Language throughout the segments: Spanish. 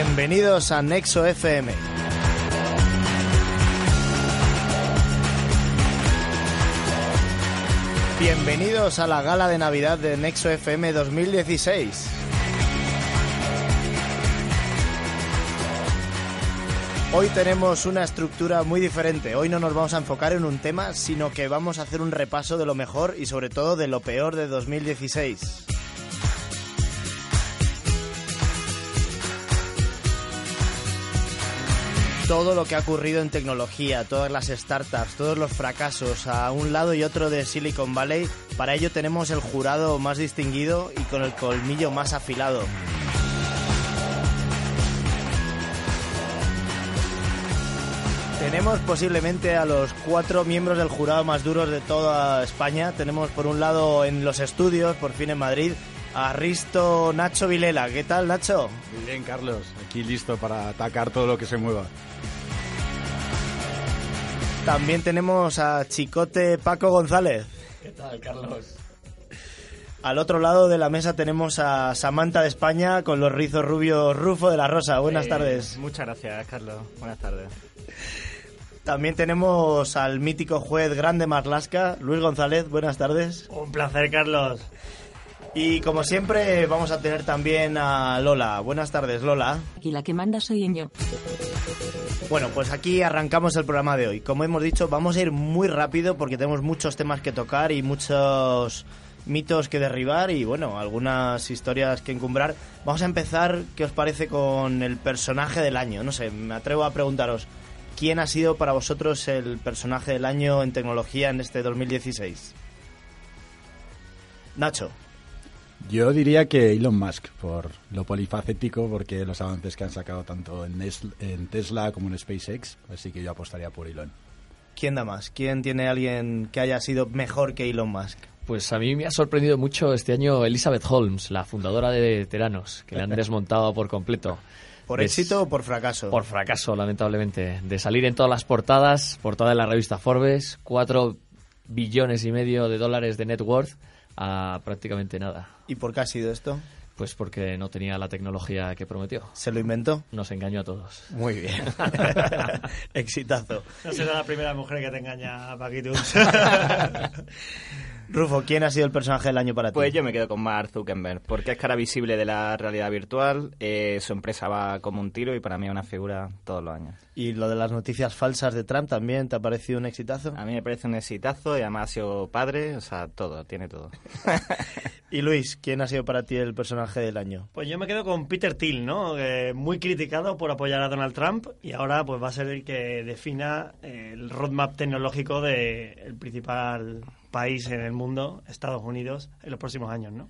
Bienvenidos a Nexo FM. Bienvenidos a la gala de Navidad de Nexo FM 2016. Hoy tenemos una estructura muy diferente. Hoy no nos vamos a enfocar en un tema, sino que vamos a hacer un repaso de lo mejor y sobre todo de lo peor de 2016. Todo lo que ha ocurrido en tecnología, todas las startups, todos los fracasos a un lado y otro de Silicon Valley. Para ello tenemos el jurado más distinguido y con el colmillo más afilado. Tenemos posiblemente a los cuatro miembros del jurado más duros de toda España. Tenemos por un lado en los estudios, por fin en Madrid, a Risto Nacho Vilela. ¿Qué tal, Nacho? Muy bien, Carlos. Aquí listo para atacar todo lo que se mueva. También tenemos a Chicote Paco González. ¿Qué tal, Carlos? Al otro lado de la mesa tenemos a Samantha de España con los rizos rubios Rufo de la Rosa. Buenas Eh, tardes. Muchas gracias, Carlos. Buenas tardes. También tenemos al mítico juez grande Marlasca, Luis González. Buenas tardes. Un placer, Carlos. Y como siempre vamos a tener también a Lola. Buenas tardes, Lola. Y la que manda soy yo. Bueno, pues aquí arrancamos el programa de hoy. Como hemos dicho, vamos a ir muy rápido porque tenemos muchos temas que tocar y muchos mitos que derribar y bueno, algunas historias que encumbrar. Vamos a empezar, ¿qué os parece con el personaje del año? No sé, me atrevo a preguntaros, ¿quién ha sido para vosotros el personaje del año en tecnología en este 2016? Nacho. Yo diría que Elon Musk, por lo polifacético, porque los avances que han sacado tanto en, Nes- en Tesla como en SpaceX, así que yo apostaría por Elon. ¿Quién da más? ¿Quién tiene alguien que haya sido mejor que Elon Musk? Pues a mí me ha sorprendido mucho este año Elizabeth Holmes, la fundadora de Teranos, que le han desmontado por completo. ¿Por Des- éxito o por fracaso? Por fracaso, lamentablemente. De salir en todas las portadas, portada de la revista Forbes, 4 billones y medio de dólares de net worth a prácticamente nada. ¿Y por qué ha sido esto? Pues porque no tenía la tecnología que prometió. ¿Se lo inventó? Nos engañó a todos. Muy bien. Exitazo. No será la primera mujer que te engaña, Paquito. Rufo, ¿quién ha sido el personaje del año para ti? Pues yo me quedo con Mark Zuckerberg, porque es cara visible de la realidad virtual, eh, su empresa va como un tiro y para mí es una figura todos los años. ¿Y lo de las noticias falsas de Trump también te ha parecido un exitazo? A mí me parece un exitazo y además ha sido padre, o sea, todo, tiene todo. Y Luis, ¿quién ha sido para ti el personaje del año? Pues yo me quedo con Peter Thiel, ¿no? Eh, muy criticado por apoyar a Donald Trump y ahora pues va a ser el que defina eh, el roadmap tecnológico del principal país en el mundo, Estados Unidos, en los próximos años, ¿no?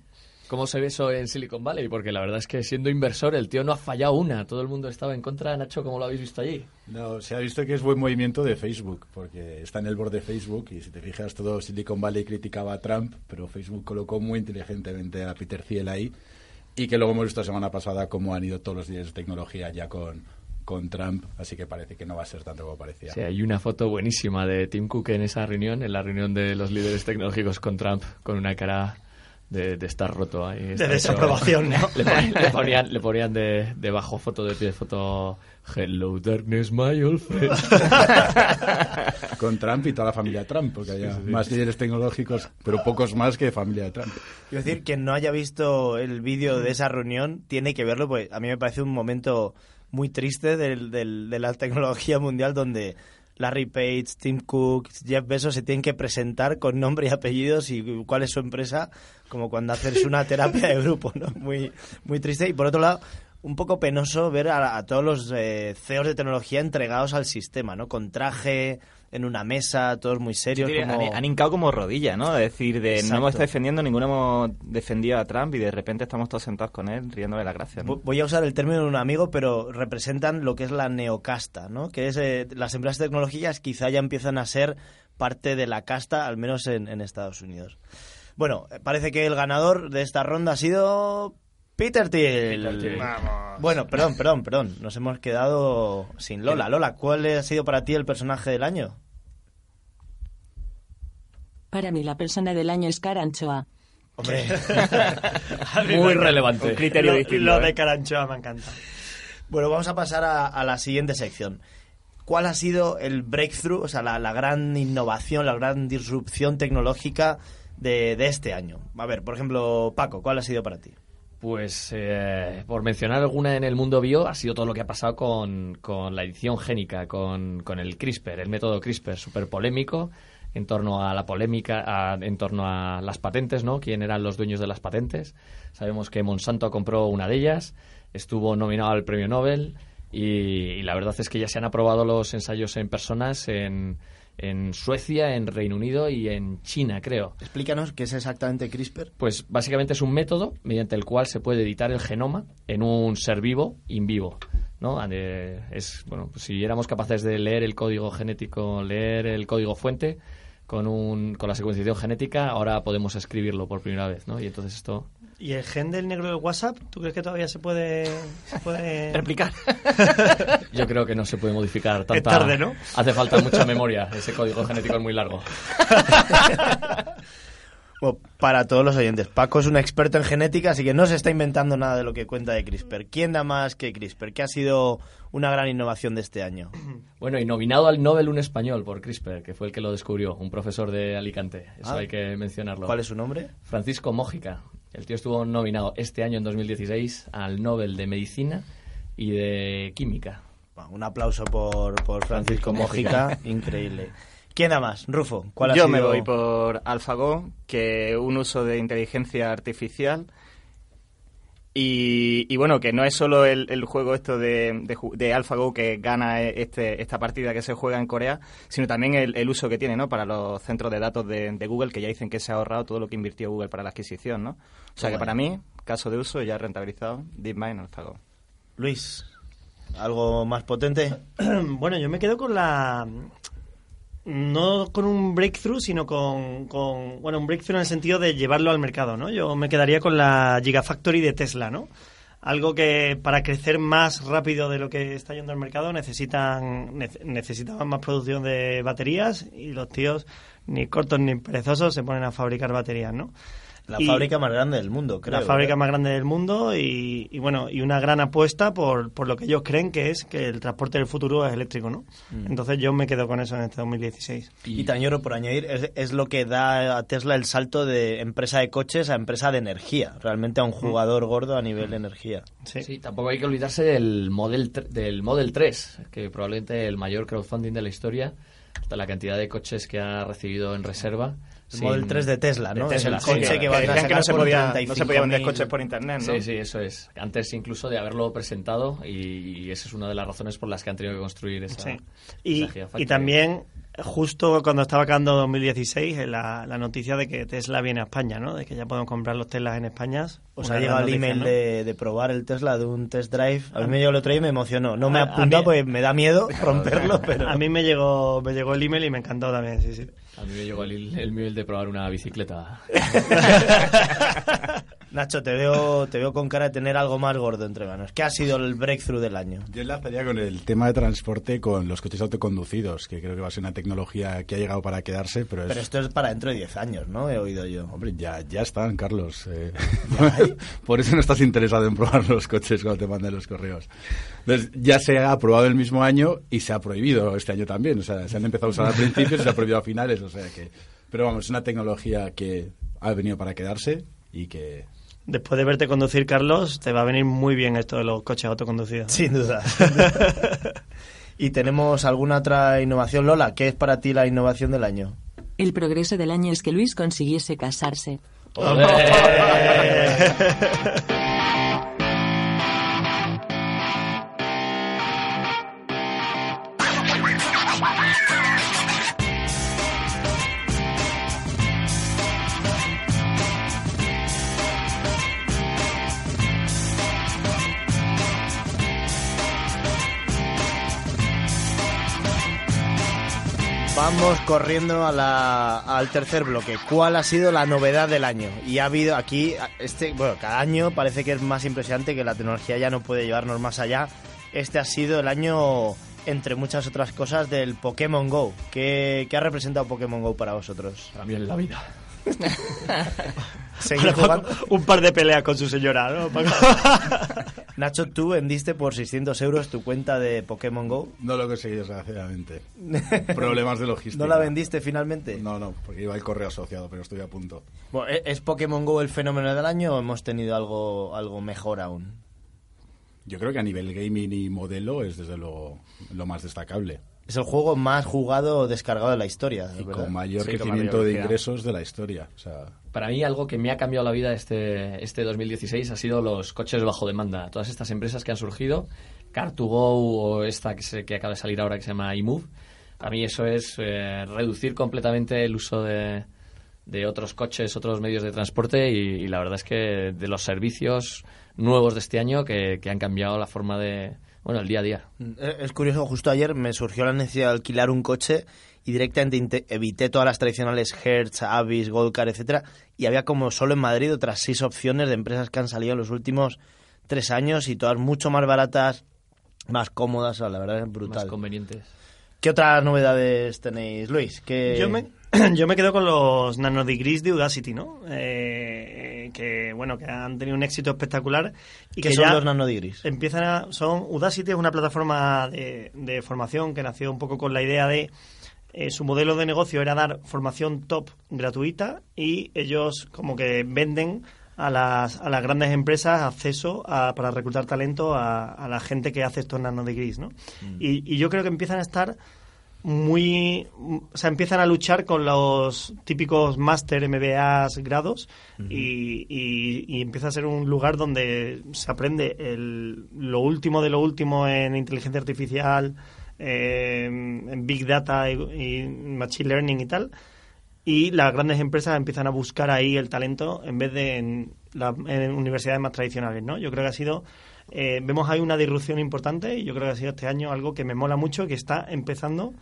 ¿Cómo se ve eso en Silicon Valley? Porque la verdad es que siendo inversor el tío no ha fallado una. Todo el mundo estaba en contra. Nacho, ¿cómo lo habéis visto allí? No, se ha visto que es buen movimiento de Facebook, porque está en el borde de Facebook y si te fijas, todo Silicon Valley criticaba a Trump, pero Facebook colocó muy inteligentemente a Peter Thiel ahí y que luego hemos visto la semana pasada cómo han ido todos los días de tecnología ya con, con Trump, así que parece que no va a ser tanto como parecía. Sí, hay una foto buenísima de Tim Cook en esa reunión, en la reunión de los líderes tecnológicos con Trump, con una cara de, de estar roto ahí. De desaprobación, ¿no? Le, pon- le ponían, le ponían de, debajo foto de pie de foto Hello darkness my old friend. Con Trump y toda la familia Trump, porque había más líderes tecnológicos, pero pocos más que familia de Trump. Quiero decir, quien no haya visto el vídeo de esa reunión tiene que verlo, pues a mí me parece un momento muy triste del- del- de la tecnología mundial donde Larry Page, Tim Cook, Jeff Bezos se tienen que presentar con nombre y apellidos y cuál es su empresa, como cuando haces una terapia de grupo, ¿no? Muy, muy triste. Y por otro lado, un poco penoso ver a, todos los eh, CEOs de tecnología entregados al sistema, ¿no? Con traje, en una mesa, todos muy serios. Sí, como- han, han hincado como rodilla, ¿no? Es decir, de Exacto. no hemos estado defendiendo, ninguno hemos defendido a Trump y de repente estamos todos sentados con él riéndole. ¿no? Vo- Voy a usar el término de un amigo, pero representan lo que es la neocasta, ¿no? Que es eh, las empresas tecnológicas quizá ya empiezan a ser parte de la casta, al menos en, en Estados Unidos. Bueno, eh, parece que el ganador de esta ronda ha sido Peter Thiel. Peter Thiel. Bueno, perdón, perdón, perdón. Nos hemos quedado sin Lola. Lola, ¿cuál ha sido para ti el personaje del año? Para mí la persona del año es Caranchoa. Hombre, Muy relevante. Un criterio lo, distinto. lo ¿eh? de Caranchoa me encanta. Bueno, vamos a pasar a, a la siguiente sección. ¿Cuál ha sido el breakthrough, o sea, la, la gran innovación, la gran disrupción tecnológica de, de este año? A ver, por ejemplo, Paco, ¿cuál ha sido para ti? Pues eh, por mencionar alguna en el mundo bio, ha sido todo lo que ha pasado con, con la edición génica, con, con el CRISPR, el método CRISPR, súper polémico en torno a la polémica, en torno a las patentes, ¿no? ¿Quién eran los dueños de las patentes? Sabemos que Monsanto compró una de ellas, estuvo nominado al premio Nobel y, y la verdad es que ya se han aprobado los ensayos en personas en, en Suecia, en Reino Unido y en China, creo. Explícanos qué es exactamente CRISPR. Pues básicamente es un método mediante el cual se puede editar el genoma en un ser vivo in vivo. ¿no? Es, bueno, pues si éramos capaces de leer el código genético, leer el código fuente con, un, con la secuenciación genética, ahora podemos escribirlo por primera vez. ¿no? Y entonces esto... ¿Y el gen del negro del WhatsApp? ¿Tú crees que todavía se puede, se puede Replicar. Yo creo que no se puede modificar tanta... Es tarde, ¿no? Hace falta mucha memoria. Ese código genético es muy largo. Bueno, para todos los oyentes, Paco es un experto en genética, así que no se está inventando nada de lo que cuenta de CRISPR. ¿Quién da más que CRISPR? ¿Qué ha sido una gran innovación de este año? Bueno, y nominado al Nobel un español por CRISPR, que fue el que lo descubrió, un profesor de Alicante. Eso Ah. hay que mencionarlo. ¿Cuál es su nombre? Francisco Mójica. El tío estuvo nominado este año, en 2016, al Nobel de Medicina y de Química. Bueno, un aplauso por, por Francisco Mójica, increíble. ¿Quién da más? Rufo, ¿cuál ha Yo sido? me voy por AlphaGo, que un uso de inteligencia artificial. Y, y bueno, que no es solo el, el juego esto de, de, ju- de AlphaGo que gana este, esta partida que se juega en Corea, sino también el, el uso que tiene ¿no? para los centros de datos de, de Google, que ya dicen que se ha ahorrado todo lo que invirtió Google para la adquisición. ¿no? O sea que Bueno. para mí, caso de uso ya rentabilizado, DeepMind AlphaGo. Luis, ¿algo más potente? bueno, yo me quedo con la. No con un breakthrough, sino con, con. Bueno, un breakthrough en el sentido de llevarlo al mercado, ¿no? Yo me quedaría con la Gigafactory de Tesla, ¿no? Algo que para crecer más rápido de lo que está yendo al mercado necesitan nece- necesitaban más producción de baterías y los tíos, ni cortos ni perezosos, se ponen a fabricar baterías, ¿no? La Y- fábrica más grande del mundo, creo. la fábrica ¿verdad? más grande del mundo y, y bueno y una gran apuesta por, por lo que ellos creen que es que el transporte del futuro es eléctrico no Mm. entonces yo me quedo con eso en este 2016 Y también, por añadir, es, es lo que da a Tesla el salto de empresa de coches a empresa de energía. Realmente a un jugador gordo a nivel de energía. sí, Sí, tampoco hay que olvidarse del Model, del Model 3, que probablemente el mayor crowdfunding de la historia, hasta la cantidad de coches que ha recibido en reserva. El Model 3 de Tesla, ¿no? de Es el Tesla, coche sí, que van a sacar que no se, podía, no se podía vender 35.000. coches por internet, ¿no? Sí, sí, eso es. Antes incluso de haberlo presentado y, y esa es una de las razones por las que han tenido que construir esa, Sí. Y, esa Gigafactory. y también justo cuando estaba acabando 2016 eh, la, la noticia de que Tesla viene a España no de que ya podemos comprar los Teslas en España Os ha llegado el email ¿no? de, de probar el Tesla de un test drive. A mí me llegó el otro día y me emocionó. No me A- ha a apuntado mí- porque me da miedo romperlo, pero... a mí me llegó me llegó el email y me encantó también sí sí A mí me llegó el, el mail de probar una bicicleta. Nacho, te veo, te veo con cara de tener algo más gordo entre manos. ¿Qué ha sido el breakthrough del año? Yo enlazaría con el tema de transporte con los coches autoconducidos, que creo que va a ser una tecnología que ha llegado para quedarse, pero, es... Pero esto es para dentro de 10 años, ¿no? He oído yo. Hombre, ya, ya están, Carlos. eh. Por eso no estás interesado en probar los coches cuando te mandan los correos. Entonces, ya se ha aprobado el mismo año y se ha prohibido este año también. O sea, se han empezado a usar al principio y se ha prohibido a finales. O sea que... Pero vamos, es una tecnología que ha venido para quedarse y que... después de verte conducir Carlos te va a venir muy bien esto de los coches autoconducidos Sin duda. ¿Y tenemos alguna otra innovación, Lola? ¿Qué es para ti la innovación del año? El progreso del año es que Luis consiguiese casarse. Vamos corriendo a la- al tercer bloque. ¿Cuál ha sido la novedad del año? Y ha habido aquí, este, bueno, cada año parece que es más impresionante que la tecnología ya no puede llevarnos más allá. Este ha sido el año, entre muchas otras cosas, del Pokémon Go. ¿Qué, qué ha representado Pokémon Go para vosotros? Para mí en la vida. Un par de peleas con su señora, ¿no? Nacho, tú vendiste por 600 euros tu cuenta de Pokémon Go. No lo conseguí, desgraciadamente. Problemas de logística. ¿No la vendiste finalmente? No, no, porque iba el correo asociado, pero estoy a punto. Bueno, ¿e- ¿Es Pokémon Go el fenómeno del año o hemos tenido algo, algo mejor aún? Yo creo que a nivel gaming y modelo es desde luego lo más destacable. Es el juego más jugado o descargado de la historia. Con mayor Sí, con crecimiento mayor de ingresos de la historia. O sea, Para mí algo que me ha cambiado la vida este, este 2016 ha sido los coches bajo demanda. Todas estas empresas que han surgido, Car2Go o esta que, se- que acaba de salir ahora que se llama iMove. A mí eso es eh, reducir completamente el uso de, de otros coches, otros medios de transporte y, y la verdad es que de los servicios nuevos de este año que, que han cambiado la forma de, bueno, el día a día. Eh, Es curioso, justo ayer me surgió la necesidad de alquilar un coche y directamente evité todas las tradicionales Hertz, Avis, Goldcar, etcétera, y había como solo en Madrid otras seis opciones de empresas que han salido en los últimos tres años y todas mucho más baratas, más cómodas, la verdad es Más brutal. convenientes. ¿Qué otras novedades tenéis, Luis? ¿Qué... Yo me, yo me quedo con los nanodegrees de Udacity, ¿no? Eh, que, bueno, que han tenido un éxito espectacular. Y ¿Qué que son ya los nanodigris? Empiezan a, son, Udacity es una plataforma de, de formación que nació un poco con la idea de... eh, su modelo de negocio era dar formación top gratuita y ellos como que venden a las, a las grandes empresas acceso a- para reclutar talento a, a la gente que hace estos nanodegrees, ¿no? Y, y yo creo que empiezan a estar muy o sea empiezan a luchar con los típicos máster MBAs grados y, y- y empieza a ser un lugar donde se aprende el- lo último de lo último en inteligencia artificial eh, en big data y, y machine learning y tal. Y las grandes empresas empiezan a buscar ahí el talento en vez de en, la- en universidades más tradicionales no yo creo que ha sido eh, vemos ahí una disrupción importante y yo creo que ha sido este año algo que me mola mucho que está empezando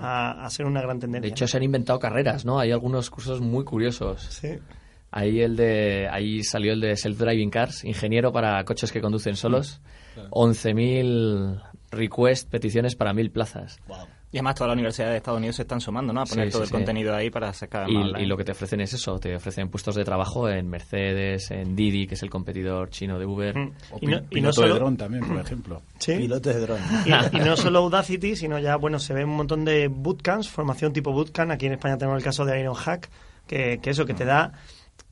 a, a ser una gran De tendencia hecho, se han inventado carreras, ¿no? Hay algunos cursos muy curiosos. sí Ahí el de ahí salió el de self-driving cars, ingeniero para coches que conducen solos. 11.000 request, peticiones para 1.000 plazas. Y además todas las universidades de Estados Unidos se están sumando, ¿no? A poner Sí, todo sí, el sí. contenido ahí para sacar más online. Y, y lo que te ofrecen es eso, te ofrecen puestos de trabajo en Mercedes, en Didi, que es el competidor chino de Uber. Mm. o y no, pi- y no piloto de solo dron también, por ejemplo. sí. Piloto de dron. y, y no solo Udacity, sino ya, bueno, se ven un montón de bootcamps, formación tipo bootcamp. Aquí en España tenemos el caso de Ironhack, que, que eso, que te da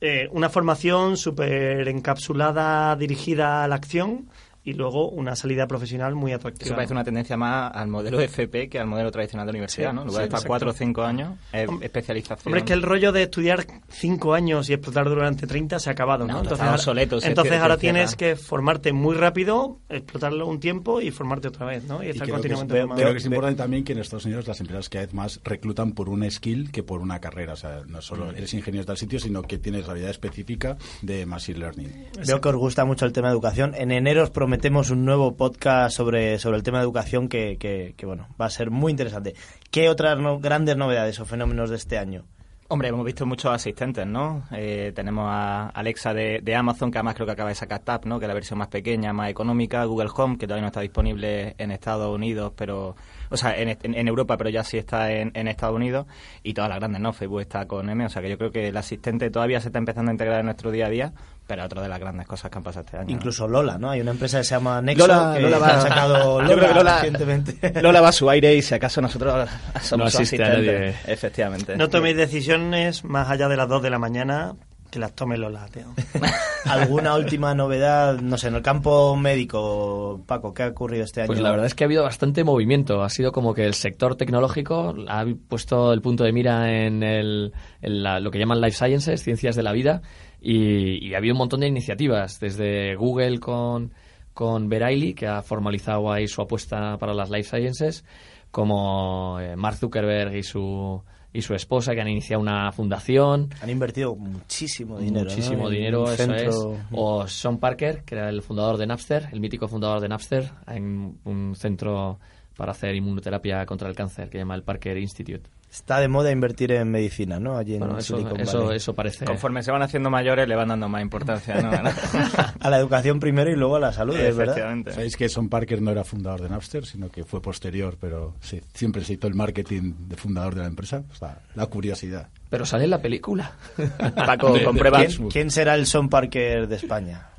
eh, una formación súper encapsulada, dirigida a la acción y luego una salida profesional muy atractiva. Eso parece una tendencia más al modelo FP que al modelo tradicional de universidad, Sí, ¿no? En lugar sí, de estar exacto. cuatro o cinco años, es Hombre, especialización. Hombre, es que el rollo de estudiar cinco años y explotar durante 30 se ha acabado, ¿no? No, entonces está ahora, obsoleto, entonces ahora tienes que formarte muy rápido, explotarlo un tiempo y formarte otra vez, ¿no? Y Y estar creo que, es, continuamente formando. creo que es importante también que en Estados Unidos las empresas cada vez más reclutan por un skill que por una carrera. O sea, no solo eres ingeniero de tal sitio, sino que tienes habilidad específica de Machine Learning. Veo que os gusta mucho el tema de educación. En enero os prometemos un nuevo podcast sobre, sobre el tema de educación que, que- bueno, va a ser muy interesante. ¿Qué otras no- grandes novedades o fenómenos de este año? Hombre, hemos visto muchos asistentes, ¿no? Eh, tenemos a Alexa de, de Amazon, que además creo que acaba de sacar Tap, ¿no? Que es la versión más pequeña, más económica. Google Home, que todavía no está disponible en Estados Unidos, pero... O sea, en, en- en Europa, pero ya sí está en, en Estados Unidos. Y todas las grandes, ¿no? Facebook está con M. O sea, que yo creo que el asistente todavía se está empezando a integrar en nuestro día a día, pero es otra de las grandes cosas que han pasado este año. Incluso Lola, ¿no? Hay una empresa que se llama Nexo Lola- que Lola va- ha sacado Yo creo Lola, que Lola- recientemente. Lola va a su aire y si acaso nosotros somos No asistentes. Efectivamente. No toméis decisiones más allá de las 2 de la mañana que las tome Lola, tío. ¿Alguna última novedad, no sé, en el campo médico, Paco, qué ha ocurrido este año? Pues la verdad es que ha habido bastante movimiento. Ha sido como que el sector tecnológico ha puesto el punto de mira en, el, en la- lo que llaman life sciences, ciencias de la vida, y, y ha habido un montón de iniciativas, desde Google con, con Veraili, que ha formalizado ahí su apuesta para las life sciences, como eh, Mark Zuckerberg y su, y su esposa, que han iniciado una fundación. Han invertido muchísimo dinero. Muchísimo dinero, eso centro- es. O Sean Parker, que era el fundador de Napster, el mítico fundador de Napster, en un centro para hacer inmunoterapia contra el cáncer, que llama el Parker Institute. Está de moda invertir en medicina, ¿no? Allí en Bueno, eso, Silicon eso, Valley. eso parece. Conforme se van haciendo mayores le van dando más importancia, ¿no? A la educación primero y luego a la salud, es verdad. Sabéis que Son Parker no era fundador de Napster, sino que fue posterior, pero sí, siempre se hizo el marketing de fundador de la empresa. O sea, la curiosidad. Pero sale en la película. Paco, comprueba. ¿quién? ¿Quién, quién será el Son Parker de España?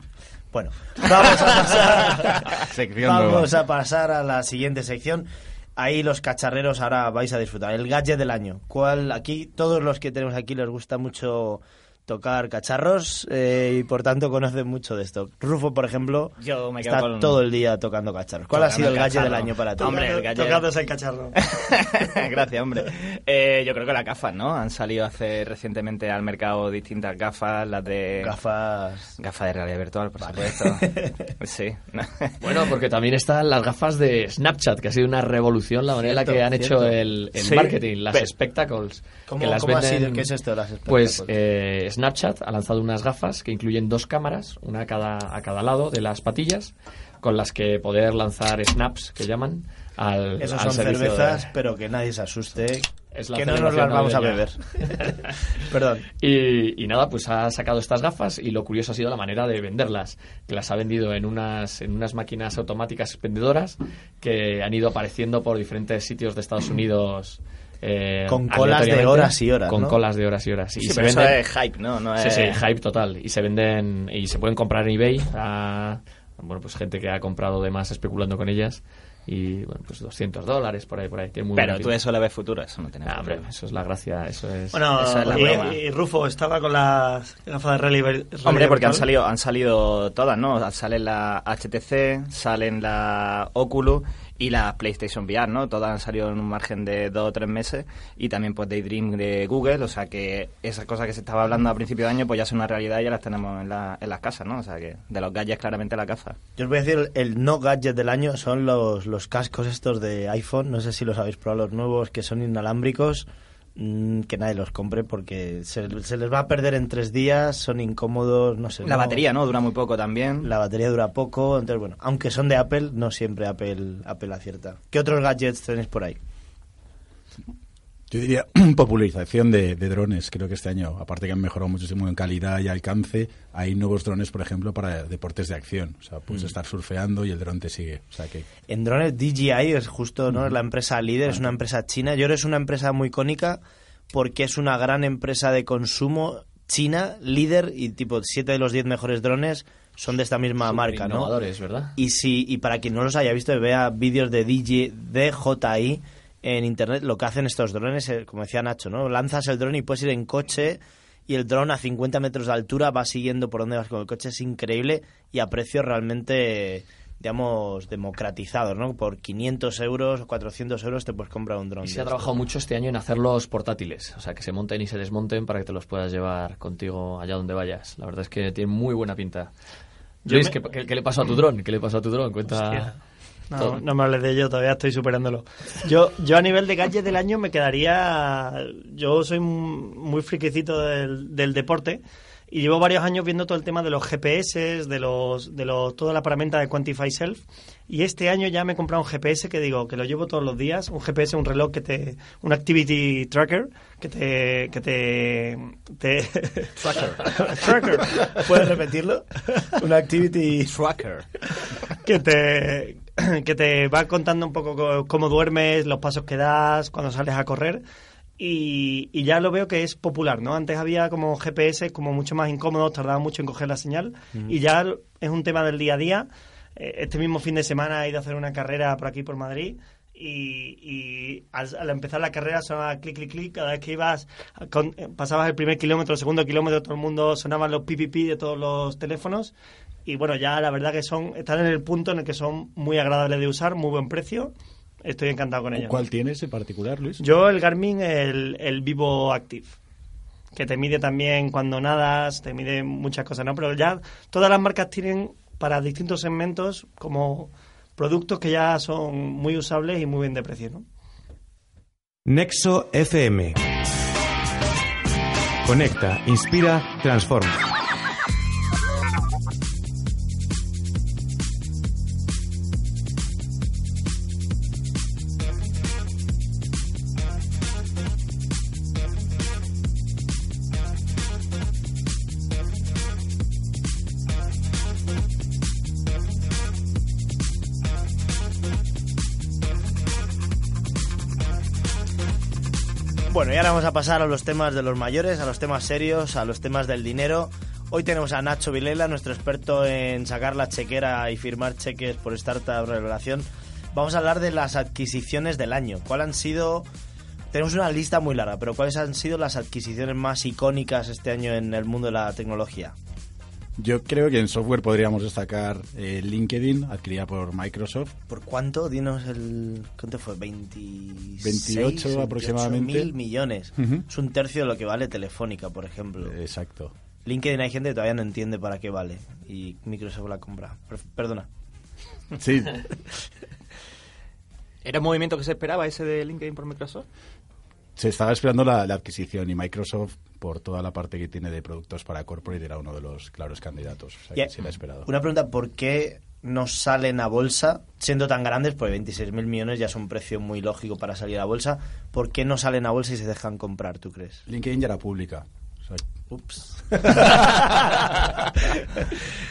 Bueno, vamos a pasar, Sección vamos a, pasar a la siguiente sección. Ahí los cacharreros ahora vais a disfrutar. El gadget del año. ¿Cuál? Aquí todos los que tenemos aquí les gusta mucho tocar cacharros eh, y por tanto conocen mucho de esto. Rufo, por ejemplo, Yo me está con- todo el día tocando cacharros. ¿Cuál ha sido el el gadget del año para ti? Hombre, el gadget- Tocándose el cacharro. Gracias, hombre. Eh, yo creo que las gafas, ¿no? Han salido hace recientemente al mercado distintas gafas, las de... Gafas. Gafas de realidad virtual, por supuesto. sí. Bueno, porque también están las gafas de Snapchat, que ha sido una revolución la manera en la que Cierto, han hecho el, el Sí, marketing, las pe- spectacles. ¿Cómo, que las cómo ha sido? ¿Qué es esto de las Pues espectáculos? eh, Snapchat ha lanzado unas gafas que incluyen dos cámaras, una a cada, a cada lado de las patillas, con las que poder lanzar snaps, que llaman, al, Esos al son de- cervezas, pero que nadie se asuste. Es la que no nos las vamos a beber. Perdón. Y, y nada, pues ha sacado estas gafas y lo curioso ha sido la manera de venderlas, que las ha vendido en unas, en unas máquinas automáticas vendedoras que han ido apareciendo por diferentes sitios de Estados Unidos. Eh, Con colas de horas y horas, Con ¿no? colas de horas y horas. Y Sí, se pero eso venden- es hype, ¿no? no Sí, es... sí, hype total. Y se venden y se pueden comprar en eBay a bueno, pues gente que ha comprado de más especulando con ellas. Y bueno, pues 200 dólares por ahí, por ahí. Tiene muy Pero tú eso le ves futuro, eso no tiene Ah, hombre, eso es la gracia, eso es... Bueno, Esa es la y, y Rufo estaba con las gafas de realidad Hombre, porque han salido, han salido todas, ¿no? Salen la HTC, salen la Oculus y la PlayStation VR, ¿no? Todas han salido en un margen de dos o tres meses y también pues Daydream de Google, o sea que esas cosas que se estaba hablando a principio de año pues ya son una realidad y ya las tenemos en, la- en las casas, ¿no? O sea que de los gadgets claramente la gafa. Yo os voy a decir, el no gadget del año son los, los cascos estos de iPhone. No sé si los habéis probado, los nuevos que son inalámbricos. Mm, que nadie los compre porque se, se les va a perder en tres días, son incómodos, no sé. La no- batería, ¿no? Dura muy poco también. La batería dura poco, entonces bueno, aunque son de Apple, no siempre Apple, Apple acierta. ¿Qué otros gadgets tenéis por ahí? Yo diría popularización de, de drones. Creo que este año, aparte que han mejorado muchísimo en calidad y alcance, hay nuevos drones, por ejemplo, para deportes de acción. O sea, puedes estar surfeando y el dron te sigue. O sea, que En drones DJI es justo, ¿no? Es la empresa líder, es una empresa china. Yo creo que es una empresa muy icónica porque es una gran empresa de consumo china, líder, y tipo, siete de los diez mejores drones son de esta misma marca, ¿no? Innovadores, ¿verdad? Y si y para quien no los haya visto, vea vídeos de DJ, DJI en internet, lo que hacen estos drones, eh, como decía Nacho, ¿no? Lanzas el dron y puedes ir en coche y el dron a 50 metros de altura va siguiendo por donde vas con el coche, es increíble y a precios realmente, digamos, democratizados, ¿no? Por 500 euros o 400 euros te puedes comprar un dron. Y se ha trabajado mucho este año en hacerlos portátiles, o sea, que se monten y se desmonten para que te los puedas llevar contigo allá donde vayas. La verdad es que tiene muy buena pinta. Luis, me- ¿qué, qué, qué le pasó a tu dron? ¿Qué le pasó a tu dron? Cuenta... Hostia. No, no me hables de ello, todavía estoy superándolo. Yo, yo a nivel de gadget del año me quedaría... Yo soy muy friquecito del, del deporte y llevo varios años viendo todo el tema de los GPS, de los, de los, toda la paramenta de Quantify Self y este año ya me he comprado un GPS que digo, que lo llevo todos los días, un GPS, un reloj que te... un activity tracker que te... que te... te tracker. ¿Puedes repetirlo? Una activity... Tracker. que te que te va contando un poco co- cómo duermes, los pasos que das, cuando sales a correr. Y, y ya lo veo que es popular, ¿no? Antes había como GPS como mucho más incómodos, tardaba mucho en coger la señal. Y ya es un tema del día a día. Eh, Este mismo fin de semana he ido a hacer una carrera por aquí, por Madrid. Y, y al, al empezar la carrera sonaba clic, clic, clic. Cada vez que ibas, con- eh, pasabas el primer kilómetro, el segundo kilómetro, todo el mundo sonaban los PPP de todos los teléfonos. Y bueno, ya la verdad que son están en el punto en el que son muy agradables de usar, muy buen precio. Estoy encantado con ellos. ¿Cuál tienes en particular, Luis? Yo el Garmin, el, el Vivo Active, que te mide también cuando nadas, te mide muchas cosas, ¿no? Pero ya todas las marcas tienen para distintos segmentos como productos que ya son muy usables y muy bien de precio, ¿no? Nexo FM. Conecta, inspira, transforma. Bueno, y ahora vamos a pasar a los temas de los mayores, a los temas serios, a los temas del dinero. Hoy tenemos a Nacho Vilela, nuestro experto en sacar la chequera y firmar cheques por Startup Revelación. Vamos a hablar de las adquisiciones del año. ¿Cuáles han sido? Tenemos una lista muy larga, pero ¿cuáles han sido las adquisiciones más icónicas este año en el mundo de la tecnología? Yo creo que en software podríamos destacar eh, LinkedIn, adquirida por Microsoft. ¿Por cuánto? Dinos el... ¿Cuánto fue? 26, 28 aproximadamente. mil millones. Es un tercio de lo que vale Telefónica, por ejemplo. Exacto. LinkedIn hay gente que todavía no entiende para qué vale y Microsoft la compra. Per- Perdona. Sí, ¿Era un movimiento que se esperaba ese de LinkedIn por Microsoft? Se estaba esperando la, la adquisición y Microsoft, por toda la parte que tiene de productos para corporate, era uno de los claros candidatos. O sea, que sí la ha esperado. Una pregunta, ¿por qué no salen a bolsa siendo tan grandes? Porque 26.000 millones ya es un precio muy lógico para salir a bolsa. ¿Por qué no salen a bolsa y se dejan comprar, tú crees? LinkedIn ya era pública. O sea, Ups.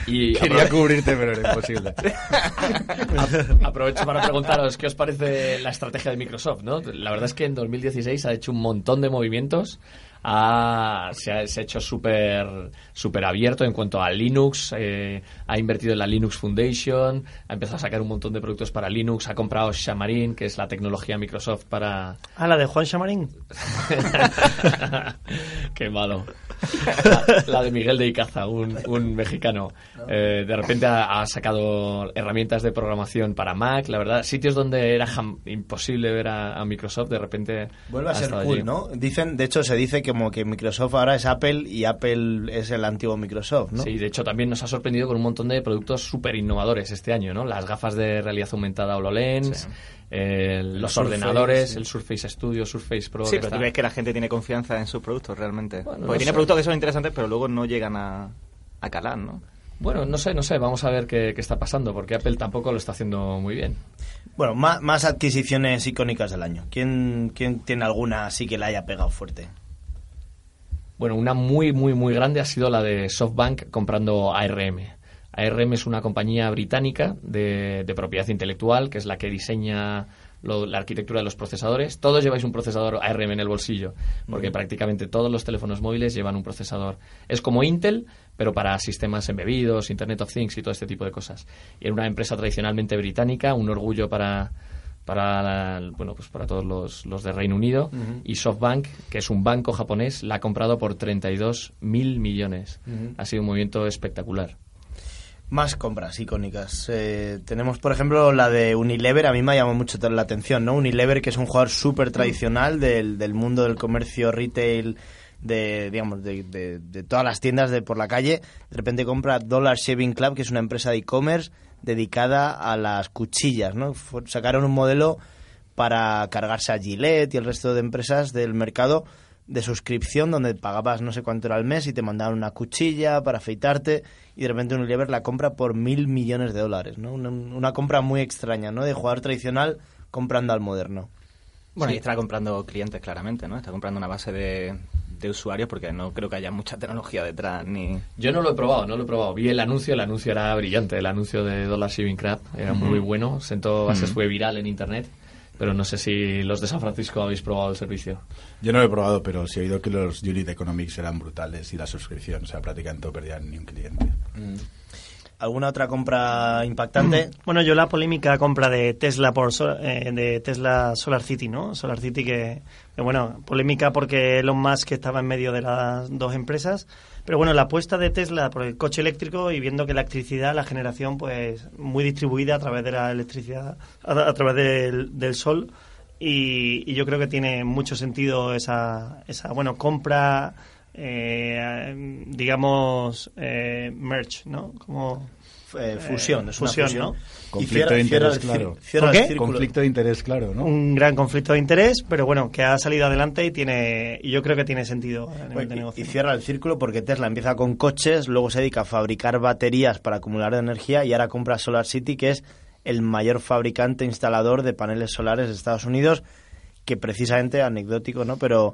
Y quería cubrirte, pero era imposible. aprovecho para preguntaros qué os parece la estrategia de Microsoft, ¿no? La verdad es que en 2016 ha hecho un montón de movimientos. ha- se, ha, se ha hecho súper súper abierto en cuanto a Linux, eh, ha invertido en la Linux Foundation, ha empezado a sacar un montón de productos para Linux, ha comprado Xamarin, que es la tecnología Microsoft para... Ah, la de Juan Chamarín. Qué malo. La, la de Miguel de Icaza, un, un mexicano. Eh, de repente ha, ha sacado herramientas de programación para Mac. La verdad, sitios donde era jam- imposible ver a, a Microsoft, de repente. Vuelve a ser cool, allí. ¿no? Dicen, de hecho, se dice como que Microsoft ahora es Apple y Apple es el antiguo Microsoft, ¿no? Sí, de hecho también nos ha sorprendido con un montón de productos súper innovadores este año, ¿no? Las gafas de realidad aumentada HoloLens, los Surface, ordenadores, sí. el Surface Studio, Surface Pro. Sí, pero está- tú ves que la gente tiene confianza en sus productos realmente. Bueno, Porque no tiene sé. productos que son interesantes, pero luego no llegan a, a calar, ¿no? Bueno, no sé, no sé, vamos a ver qué, qué está pasando, porque Apple tampoco lo está haciendo muy bien. Bueno, más, más adquisiciones icónicas del año. ¿Quién, ¿Quién tiene alguna así que la haya pegado fuerte? Bueno, una muy, muy, muy grande ha sido la de SoftBank comprando ARM. ARM es una compañía británica de, de propiedad intelectual, que es la que diseña lo- la arquitectura de los procesadores. Todos lleváis un procesador ARM en el bolsillo, porque prácticamente todos los teléfonos móviles llevan un procesador. Es como Intel, pero para sistemas embebidos, Internet of Things y todo este tipo de cosas. Y era una empresa tradicionalmente británica, un orgullo para bueno pues para todos los, los de Reino Unido y SoftBank que es un banco japonés la ha comprado por 32 mil millones ha sido un movimiento espectacular Más compras icónicas. Eh, tenemos, por ejemplo, la de Unilever. A mí me llamó mucho la atención, ¿no? Unilever, que es un jugador súper tradicional del, del mundo del comercio retail, de, digamos, de, de- de todas las tiendas de por la calle. De repente compra Dollar Shaving Club, que es una empresa de e-commerce dedicada a las cuchillas, ¿no? Sacaron un modelo para cargarse a Gillette y el resto de empresas del mercado de suscripción donde pagabas no sé cuánto era al mes y te mandaban una cuchilla para afeitarte y de repente Unilever la compra por mil millones de dólares, ¿no? Una, una compra muy extraña, ¿no? De jugador tradicional comprando al moderno. Bueno, Sí. y está comprando clientes claramente, ¿no? Está comprando una base de, de usuarios porque no creo que haya mucha tecnología detrás ni... yo no lo he probado no lo he probado vi el anuncio el anuncio era brillante el anuncio de Dollar Shaving Club era muy bueno sentó bases fue viral en internet pero no sé si los de San Francisco habéis probado el servicio Yo no lo he probado, pero sí he oído que los unit economics eran brutales y la suscripción, o sea, prácticamente no perdían ni un cliente. ¿Alguna otra compra impactante? Bueno, yo la polémica compra de Tesla por Sol- eh, de Tesla Solar City, ¿no? Solar City que, que, bueno, polémica porque Elon Musk estaba en medio de las dos empresas, pero bueno, la apuesta de Tesla por el coche eléctrico y viendo que la electricidad, la generación, pues muy distribuida a través de la electricidad, a, a través del, del sol y, y yo creo que tiene mucho sentido esa, esa bueno, compra eh, digamos, eh, merge, ¿no? Como Eh, fusión, es una fusión, fusión. ¿no? Y Conflicto de interés, el claro. cierra ¿Por el qué? círculo. Conflicto de interés, claro, ¿no? un gran conflicto de interés, pero bueno, que ha salido adelante y tiene y yo creo que tiene sentido a nivel de Bueno, y- negocio. y cierra el círculo porque Tesla empieza con coches, luego se dedica a fabricar baterías para acumular energía y ahora compra Solar City, que es el mayor fabricante instalador de paneles solares de Estados Unidos, que precisamente, anecdótico, ¿no? Pero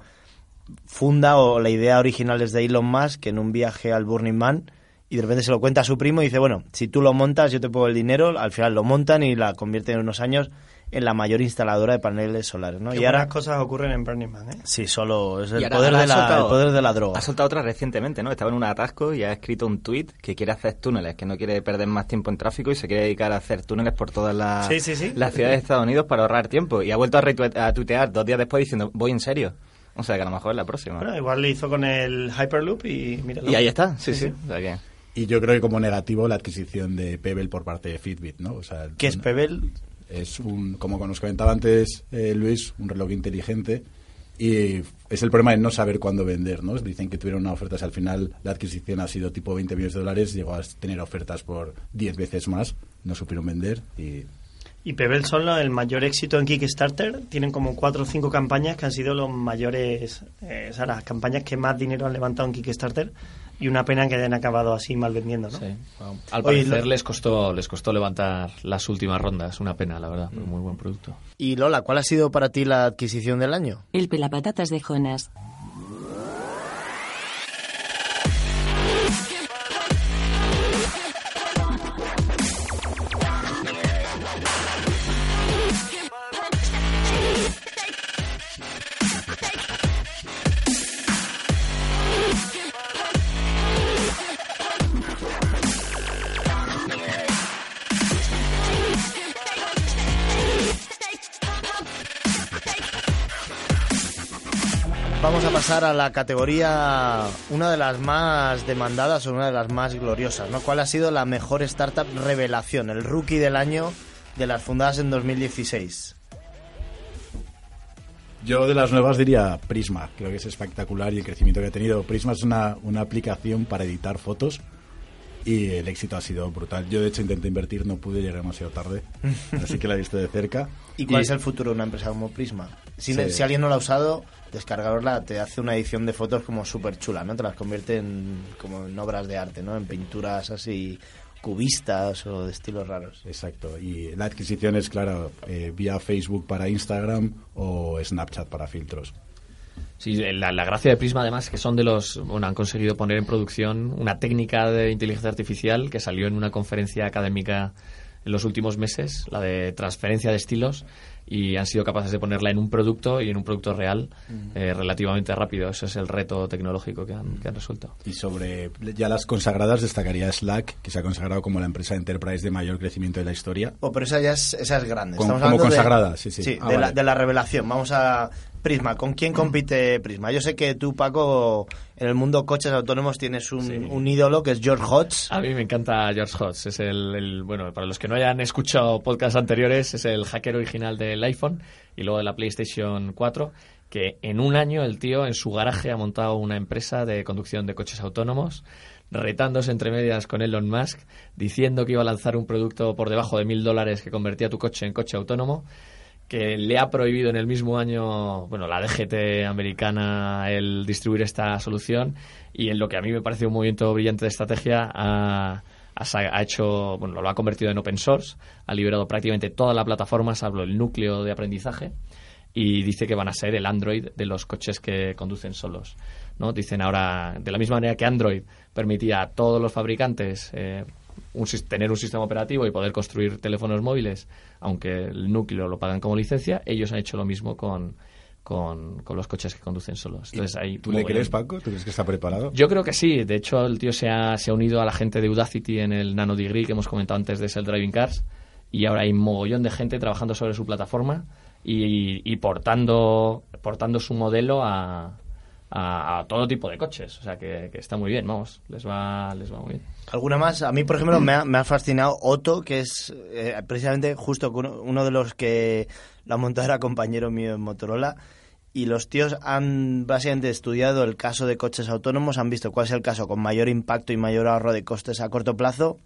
funda o la idea original es de Elon Musk, que en un viaje al Burning Man y de repente se lo cuenta a su primo y dice, bueno, si tú lo montas, yo te pongo el dinero, al final lo montan y la convierten en unos años en la mayor instaladora de paneles solares, ¿no? Qué y ahora buenas cosas ocurren en Burning Man, ¿eh? sí, solo es el ahora- poder ahora de la soltado- el poder de la droga. Ha soltado otra recientemente, ¿no? Estaba en un atasco y ha escrito un tuit que quiere hacer túneles, que no quiere perder más tiempo en tráfico y se quiere dedicar a hacer túneles por todas las, Sí, sí, sí. las ciudades de Estados Unidos para ahorrar tiempo. Y ha vuelto a, a tuitear dos días después diciendo, voy en serio. O sea, que a lo mejor es la próxima. Bueno, igual le hizo con el Hyperloop y míralo. y ahí está, sí, sí. Sí, sí. O sea que- Y yo creo que como negativo la adquisición de Pebble por parte de Fitbit, ¿no? O sea, ¿Qué es Pebble? es un, como nos comentaba antes eh, Luis, un reloj inteligente y es el problema de no saber cuándo vender, ¿no? Dicen que tuvieron una oferta, si al final la adquisición ha sido tipo 20 millones de dólares, llegó a tener ofertas por 10 veces más, no supieron vender y Y Pebble son el mayor éxito en Kickstarter. Tienen como cuatro o cinco campañas que han sido los mayores, eh, o sea, las campañas que más dinero han levantado en Kickstarter. Y una pena que hayan acabado así mal vendiendo, ¿no? Sí. Bueno, al Oye, parecer lo- les costó les costó levantar las últimas rondas. Una pena, la verdad. pero muy buen producto. Y Lola, ¿cuál ha sido para ti la adquisición del año? El pelapatatas de Jonas. Vamos a pasar a la categoría, una de las más demandadas o una de las más gloriosas, ¿no? ¿Cuál ha sido la mejor startup revelación, el rookie del año de las fundadas en 2016? Yo de las nuevas diría Prisma, creo que es espectacular y el crecimiento que ha tenido. Prisma es una, una aplicación para editar fotos y el éxito ha sido brutal. Yo de hecho intenté invertir, no pude llegar demasiado tarde, así que la he visto de cerca. ¿Y cuál es el futuro de una empresa como Prisma? Si, Sí. si alguien no la ha usado, descargarla te hace una edición de fotos como súper chula, ¿no? Te las convierte en, como en obras de arte, ¿no? En pinturas así cubistas o de estilos raros. Exacto, y la adquisición es, claro, eh, vía Facebook para Instagram o Snapchat para filtros. Sí, la, la gracia de Prisma además es que son de los, bueno, han conseguido poner en producción una técnica de inteligencia artificial que salió en una conferencia académica en los últimos meses, la de transferencia de estilos, y han sido capaces de ponerla en un producto y en un producto real eh, relativamente rápido. Ese es el reto tecnológico que han, que han resuelto. Y sobre ya las consagradas destacaría Slack, que se ha consagrado como la empresa enterprise de mayor crecimiento de la historia. Oh, pero esa ya es, esa es grande. Como- Estamos como hablando de- consagrada, sí, sí. Ah, de, la, vale. de la revelación. Vamos a Prisma. ¿Con quién compite Prisma? Yo sé que tú, Paco, en el mundo coches autónomos tienes un, Sí. un ídolo que es George Hodge. A mí me encanta George Hotz. Es el, el- bueno, para los que no hayan escuchado podcasts anteriores, es el hacker original del iPhone y luego de la PlayStation 4, que en un año el tío en su garaje ha montado una empresa de conducción de coches autónomos, retándose entre medias con Elon Musk, diciendo que iba a lanzar un producto por debajo de mil dólares que convertía tu coche en coche autónomo que le ha prohibido en el mismo año, bueno, la DGT americana el distribuir esta solución y en lo que a mí me parece un movimiento brillante de estrategia ha, ha hecho, bueno, lo ha convertido en open source, ha liberado prácticamente toda la plataforma, salvo el núcleo de aprendizaje y dice que van a ser el Android de los coches que conducen solos. ¿no? Dicen ahora, de la misma manera que Android permitía a todos los fabricantes eh, un tener un sistema operativo y poder construir teléfonos móviles, aunque el núcleo lo pagan como licencia, ellos han hecho lo mismo con, con, con los coches que conducen solos. Entonces, ahí ¿Tú le crees, Paco? ¿Tú crees que está preparado? Yo creo que sí. De hecho, el tío se ha, se ha unido a la gente de Udacity en el Nano Degree que hemos comentado antes de Self Driving Cars. Y ahora hay un mogollón de gente trabajando sobre su plataforma y, y portando, portando su modelo a, a, todo tipo de coches. O sea que, que está muy bien, vamos. Les va, les va muy bien. ¿Alguna más? A mí, por ejemplo, me ha, fascinado Otto, que es eh, precisamente justo uno, uno de los que la montado era compañero mío en Motorola. Y los tíos han básicamente estudiado el caso de coches autónomos, han visto cuál es el caso con mayor impacto y mayor ahorro de costes a corto plazo.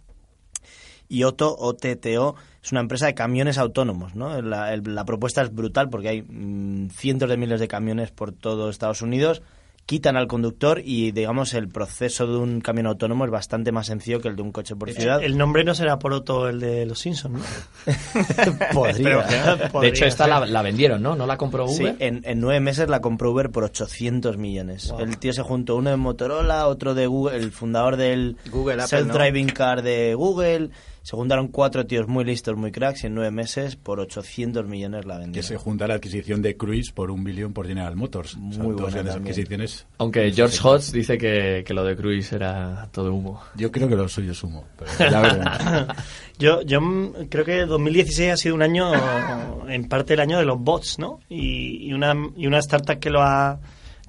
Y Otto, OTTO, es una empresa de camiones autónomos. ¿no? La, el- la propuesta es brutal porque hay mm, cientos de miles de camiones por todo Estados Unidos quitan al conductor y digamos el proceso de un camión autónomo es bastante más sencillo que el de un coche por ciudad. El nombre no será por otro el de los Simpsons, ¿no? Podría. de hecho, esta la, la vendieron, ¿no? ¿No la compró Sí, Uber? en, en nueve meses la compró Uber por 800 millones. Wow. El tío se juntó uno de Motorola, otro de Google, el fundador del Google, Apple, ¿no? self-driving car de Google, Se juntaron cuatro tíos muy listos, muy cracks, y en nueve meses por 800 millones la vendieron. Que se junta la adquisición de Cruise por un billón por General Motors. Muy dos grandes adquisiciones. Aunque George Hotz dice que, que lo de Cruise era todo humo. Yo creo que lo suyo es humo. Pero. Yo, yo creo que 2016 ha sido un año, en parte el año de los bots, ¿no? Y, y una, y una startup que lo ha,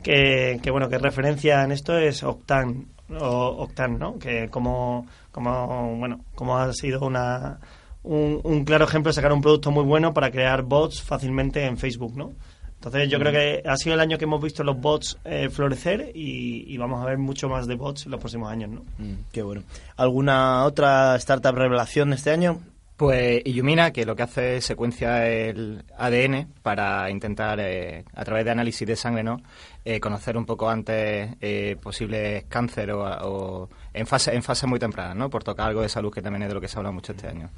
que, que, bueno, que referencia en esto es Octane, o Octane, ¿no? Que como, como, bueno, como ha sido una, un, un claro ejemplo de sacar un producto muy bueno para crear bots fácilmente en Facebook, ¿no? Entonces yo creo que ha sido el año que hemos visto los bots eh, florecer y, y vamos a ver mucho más de bots en los próximos años, ¿no? Mm, qué bueno. ¿Alguna otra startup revelación este año? Pues Illumina, que lo que hace es secuencia el ADN para intentar, eh, a través de análisis de sangre, ¿no? Eh, conocer un poco antes eh, posibles cáncer o, en fase en fase muy temprana, ¿no? Por tocar algo de salud que también es de lo que se habla mucho este año.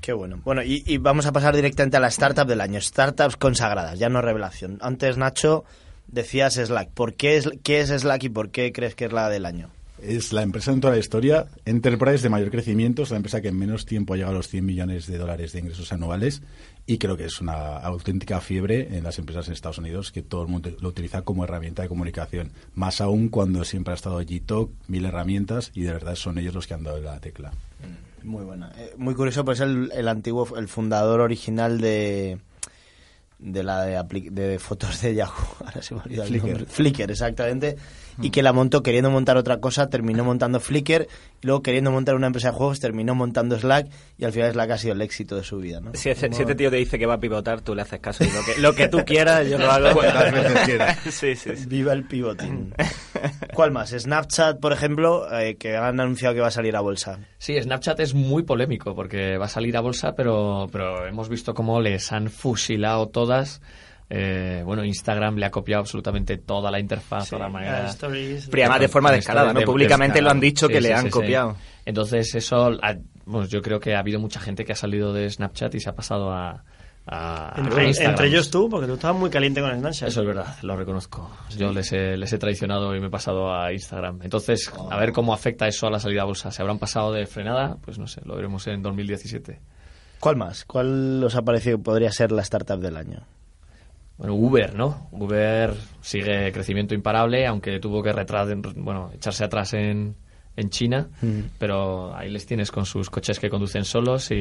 Qué bueno. Bueno, y, y vamos a pasar directamente a la startup del año. Startups consagradas, ya no revelación. Antes, Nacho, decías Slack. ¿Por qué es, qué es Slack y por qué crees que es la del año? Es la empresa en toda la historia, Enterprise de mayor crecimiento, es la empresa que en menos tiempo ha llegado a los 100 millones de dólares de ingresos anuales y creo que es una auténtica fiebre en las empresas en Estados Unidos que todo el mundo lo utiliza como herramienta de comunicación. Más aún cuando siempre ha estado Gtalk, mil herramientas y de verdad son ellos los que han dado la tecla. Muy buena. Eh, muy curioso, pues el, el antiguo, el fundador original de de la de, de fotos de Yahoo, ahora se me ha olvidado el Flickr. nombre. Flickr, exactamente, y que la montó queriendo montar otra cosa, terminó montando Flickr, y luego queriendo montar una empresa de juegos, terminó montando Slack, y al final Slack ha sido el éxito de su vida, ¿no? Si, ese- si este tío te dice que va a pivotar, tú le haces caso y lo que, lo que tú quieras, yo lo hago. Cuantas veces quieras. sí, sí, sí. Viva el pivoting. ¿Cuál más? Snapchat, por ejemplo, eh, que han anunciado que va a salir a bolsa. Sí, Snapchat es muy polémico porque va a salir a bolsa, pero, pero hemos visto cómo les han fusilado todas. Eh, bueno, Instagram le ha copiado absolutamente toda la interfaz, toda la manera. Ah, stories, Pero además de forma descarada, ¿no? de- Públicamente lo han dicho Sí, que sí, le han sí, sí. copiado. Entonces eso, ha- bueno, yo creo que ha habido mucha gente que ha salido de Snapchat y se ha pasado a, a- entre ellos tú, porque tú estabas muy caliente con Snapchat. Eso es verdad, lo reconozco. Yo les he, les he traicionado y me he pasado a Instagram. Entonces, a ver cómo afecta eso a la salida a bolsa. ¿Se habrán pasado de frenada? Pues no sé, lo veremos en 2017. ¿Cuál más? ¿Cuál os ha parecido que podría ser la startup del año? Bueno, Uber, ¿no? Uber sigue crecimiento imparable, aunque tuvo que retras, bueno, echarse atrás en, en China, pero ahí les tienes con sus coches que conducen solos y,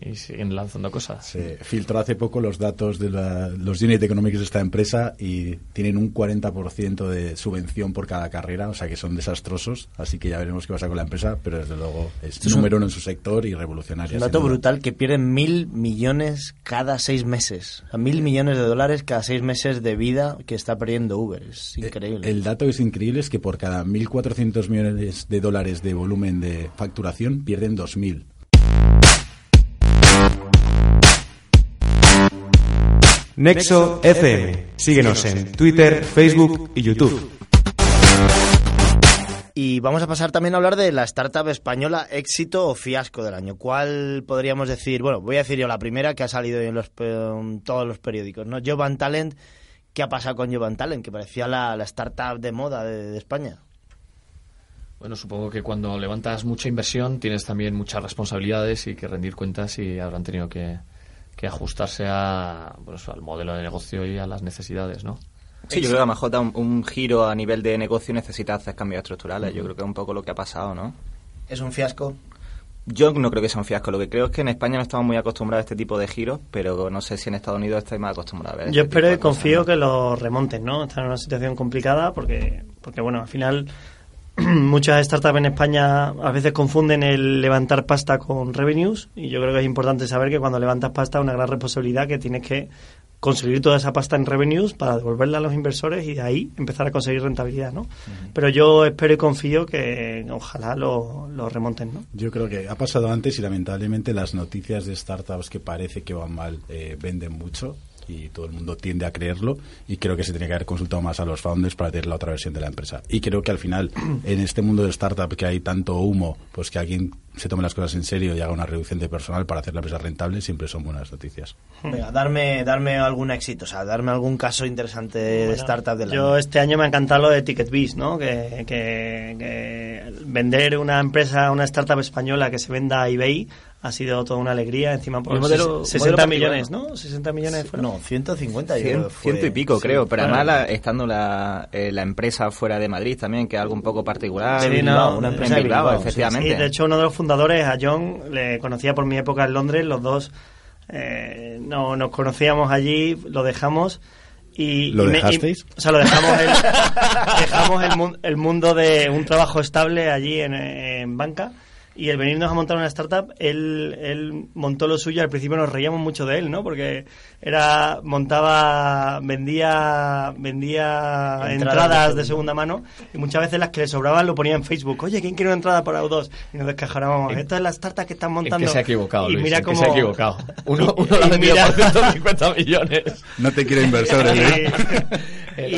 y siguen lanzando cosas. Se filtró hace poco los datos de la- los unit economics de esta empresa y tienen un 40% de subvención por cada carrera, o sea que son desastrosos, así que ya veremos qué pasa con la empresa, pero desde luego es es un- número uno en su sector y revolucionaria. Un dato brutal que pierden mil millones cada seis meses. Sea, mil millones de dólares cada seis meses de vida que está perdiendo Uber. Es increíble. Eh, El dato que es increíble es que por cada 1.400 millones de dólares de volumen de facturación pierden 2.000. Nexo FM. Síguenos en Twitter, Facebook y YouTube. Y vamos a pasar también a hablar de la startup española éxito o fiasco del año. ¿Cuál podríamos decir? Bueno, voy a decir yo la primera que ha salido en, los, pe- en todos los periódicos, ¿no? Jovan Talent. ¿Qué ha pasado con Jovan Talent? Que parecía la, la startup de moda de, de España. Bueno, supongo que cuando levantas mucha inversión tienes también muchas responsabilidades y que rendir cuentas y habrán tenido que, que ajustarse a, pues, al modelo de negocio y a las necesidades, ¿no? Sí, yo creo que a lo mejor da un, un giro a nivel de negocio necesita hacer cambios estructurales. Yo creo que es un poco lo que ha pasado, ¿no? ¿Es un fiasco? Yo no creo que sea un fiasco. Lo que creo es que en España no estamos muy acostumbrados a este tipo de giros, pero no sé si en Estados Unidos estáis más acostumbrados a ver. Yo este espero y confío ¿no? que lo remonten, ¿no? Están en una situación complicada porque, porque bueno, al final muchas startups en España a veces confunden el levantar pasta con revenues y yo creo que es importante saber que cuando levantas pasta es una gran responsabilidad que tienes que conseguir toda esa pasta en revenues para devolverla a los inversores y de ahí empezar a conseguir rentabilidad, ¿no? Pero yo espero y confío que ojalá lo, lo remonten, ¿no? Yo creo que ha pasado antes y lamentablemente las noticias de startups que parece que van mal eh, venden mucho y todo el mundo tiende a creerlo y creo que se tiene que haber consultado más a los founders para tener la otra versión de la empresa. Y creo que al final, en este mundo de startup que hay tanto humo, pues que alguien se tome las cosas en serio y haga una reducción de personal para hacer la empresa rentable, siempre son buenas noticias. Venga, darme, darme algún éxito, o sea, darme algún caso interesante de startup del Yo año. este año me ha encantado lo de TicketBiz, ¿no? Que, que- que vender una empresa, una startup española que se venda a eBay ha sido toda una alegría. Encima por modelo- ses- 60 modelo millones. ¿no? 60 millones fueron. No, 150 yo creo Cien- que fue. ciento y pico, Sí. creo. Pero Bueno, además, la- estando la, eh, la empresa fuera de Madrid también, que es algo un poco particular. Sí, Bilbao, no, una en empresa de Bilbao, Bilbao, sí, efectivamente. Sí, de hecho, uno de los fundadores, a John, le conocía por mi época en Londres, los dos eh, no, nos conocíamos allí, lo dejamos. Y, ¿Lo y me- y- dejasteis? o sea, lo dejamos, el, dejamos el, mun- el mundo de un trabajo estable allí en, en banca. Y el venirnos a montar una startup, él, él montó lo suyo. Al principio nos reíamos mucho de él, ¿no? Porque era montaba, vendía, vendía Entradas entradas, de segunda mano y muchas veces las que le sobraban lo ponía en Facebook. Oye, ¿quién quiere una entrada para U2? Y nos descajarábamos. Esto es la startup que están montando. que se ha equivocado, y Luis, mira en que cómo se ha equivocado. Uno, uno lo ha y vendido mira- por 150 millones. No te quiero inversores, ¿eh? El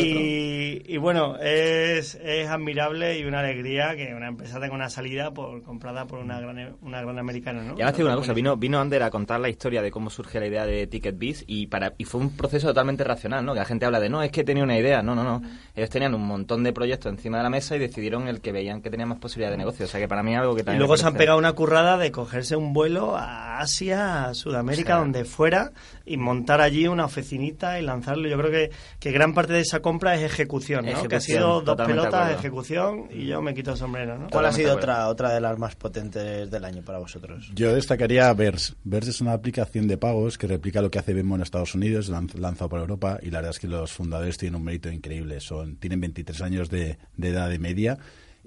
y, y bueno, es, es admirable y una alegría que una empresa tenga una salida por comprada por una gran, una gran americana, ¿no? Y además te digo una cosa, vino, vino Ander a contar la historia de cómo surge la idea de TicketBiz y para y fue un proceso totalmente racional, ¿no? Que la gente habla de, no, es que tenía una idea, no, no, no. Ellos tenían un montón de proyectos encima de la mesa y decidieron el que veían que tenía más posibilidad de negocio. O sea que para mí es algo que Y también... luego me se han pegado una currada de cogerse un vuelo a Asia, a Sudamérica, donde fuera, y montar allí una oficinita y lanzarlo. Yo creo que, que gran parte de esa compra es ejecución, ¿no? Ejecución, que ha sido dos de pelotas, acuerdo. ejecución, y yo me quito el sombrero, ¿no? ¿Cuál ha sido de otra, otra de las más potentes del año para vosotros? Yo destacaría Verse. Verse es una aplicación de pagos que replica lo que hace Venmo en Estados Unidos, lan- lanzado por Europa, y la verdad es que los fundadores tienen un mérito increíble. Son, tienen 23 años de, de edad de media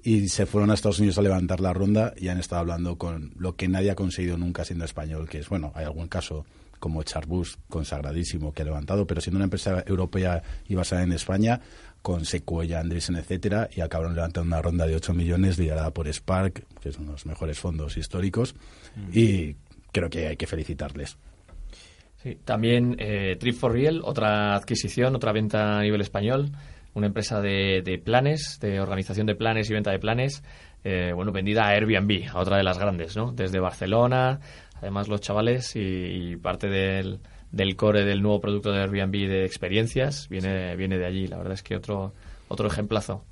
y se fueron a Estados Unidos a levantar la ronda y han estado hablando con lo que nadie ha conseguido nunca siendo español, que es, bueno, hay algún caso como Charbus, consagradísimo, que ha levantado, pero siendo una empresa europea y basada en España, con Sequoia, Andreessen, etcétera, y acabaron levantando una ronda de 8 millones liderada por Spark, que son los mejores fondos históricos, y creo que hay que felicitarles. Sí, también eh, Trip for Real, otra adquisición, otra venta a nivel español, una empresa de, de planes, de organización de planes y venta de planes, eh, bueno, vendida a Airbnb, a otra de las grandes, ¿no? Desde Barcelona, además los chavales y, y parte del, del core del nuevo producto de Airbnb de experiencias viene, viene de allí. La verdad es que otro, otro ejemplazo.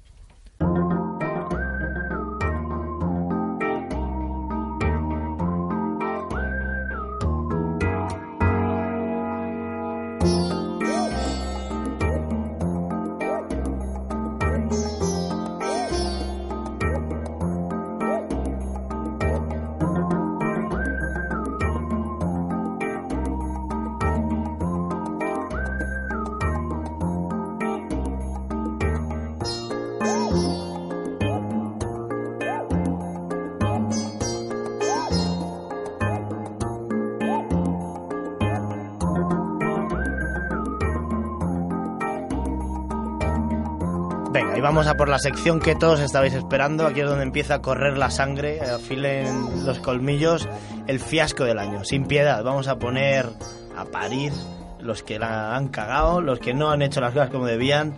Y vamos a por la sección que todos estabais esperando. Aquí es donde empieza a correr la sangre, afilen los colmillos. El fiasco del año, sin piedad. Vamos a poner a parir los que la han cagado, los que no han hecho las cosas como debían.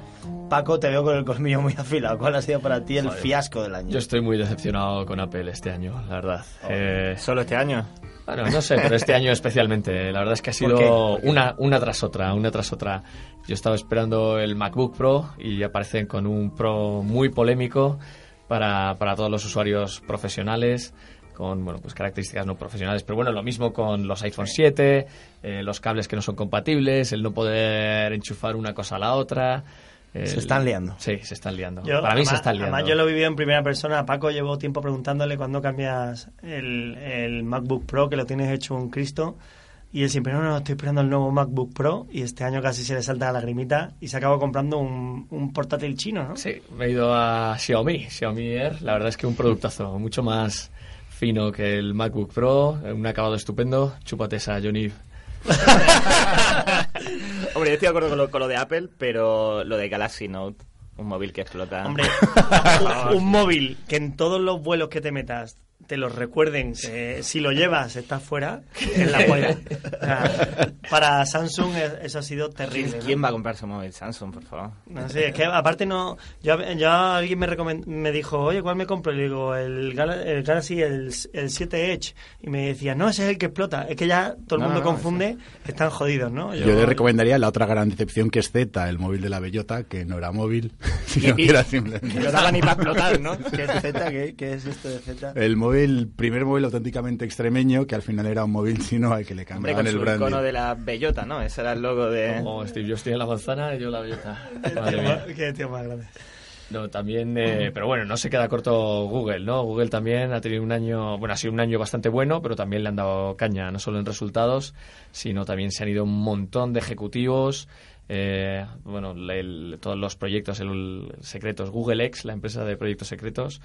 Paco, te veo con el colmillo muy afilado. ¿Cuál ha sido para ti el fiasco del año? Yo estoy muy decepcionado con Apple este año, la verdad. Eh, Solo este año. Bueno, no sé, pero este año especialmente. La verdad es que ha sido una, una tras otra, una tras otra. Yo estaba esperando el MacBook Pro y aparecen con un Pro muy polémico para, para todos los usuarios profesionales con bueno pues características no profesionales pero bueno lo mismo con los iPhone 7 eh, los cables que no son compatibles el no poder enchufar una cosa a la otra el- Se están liando. sí se están liando Yo, para mí se además- están liando Además, yo lo he vivido en primera persona. Paco, llevo tiempo preguntándole cuándo cambias el, el MacBook Pro, que lo tienes hecho un Cristo. Y él siempre, no, no, estoy esperando el nuevo MacBook Pro. Y este año casi se le salta la lagrimita. Y se acabó comprando un, un portátil chino, ¿no? Sí, me he ido a Xiaomi, Xiaomi Air. La verdad es que un productazo, mucho más fino que el MacBook Pro, un acabado estupendo. Chúpate esa, Johnny. Hombre, yo estoy de acuerdo con lo, con lo de Apple, pero lo de Galaxy Note, un móvil que explota. Hombre, un, un móvil que en todos los vuelos que te metas te lo recuerden que si lo llevas estás fuera, es la polla. O sea, para Samsung es- eso ha sido terrible. ¿no? ¿Quién va a comprarse un móvil Samsung, por favor? No sé, es que aparte no. Yo, yo alguien me recomend- me dijo, oye, ¿cuál me compro? Y le digo, el, Gal- el Galaxy, el, el 7 Edge. Y me decía, no, ese es el que explota. Es que ya todo el No, mundo no, no, confunde, están jodidos, ¿no? Yo le recomendaría la otra gran decepción que es Z, el móvil de la bellota, que no era móvil, sino Y- que era simplemente... No daba ni para explotar, ¿no? ¿Qué es Z? ¿Qué, qué es esto de Z? El móvil, primer móvil auténticamente extremeño, que al final era un móvil chino al que le Hombre, cambiaban con el su branding. icono de la bellota, ¿no? Ese era el logo de... Como Steve, yo estoy en la manzana y yo la bellota. Madre mía. Qué tío más grande. No, también, eh, pero bueno, no se queda corto Google, ¿no? Google también ha tenido un año, bueno, ha sido un año bastante bueno, pero también le han dado caña, no solo en resultados, sino también se han ido un montón de ejecutivos, eh, bueno, el- todos los proyectos el- secretos, Google X, la empresa de proyectos secretos,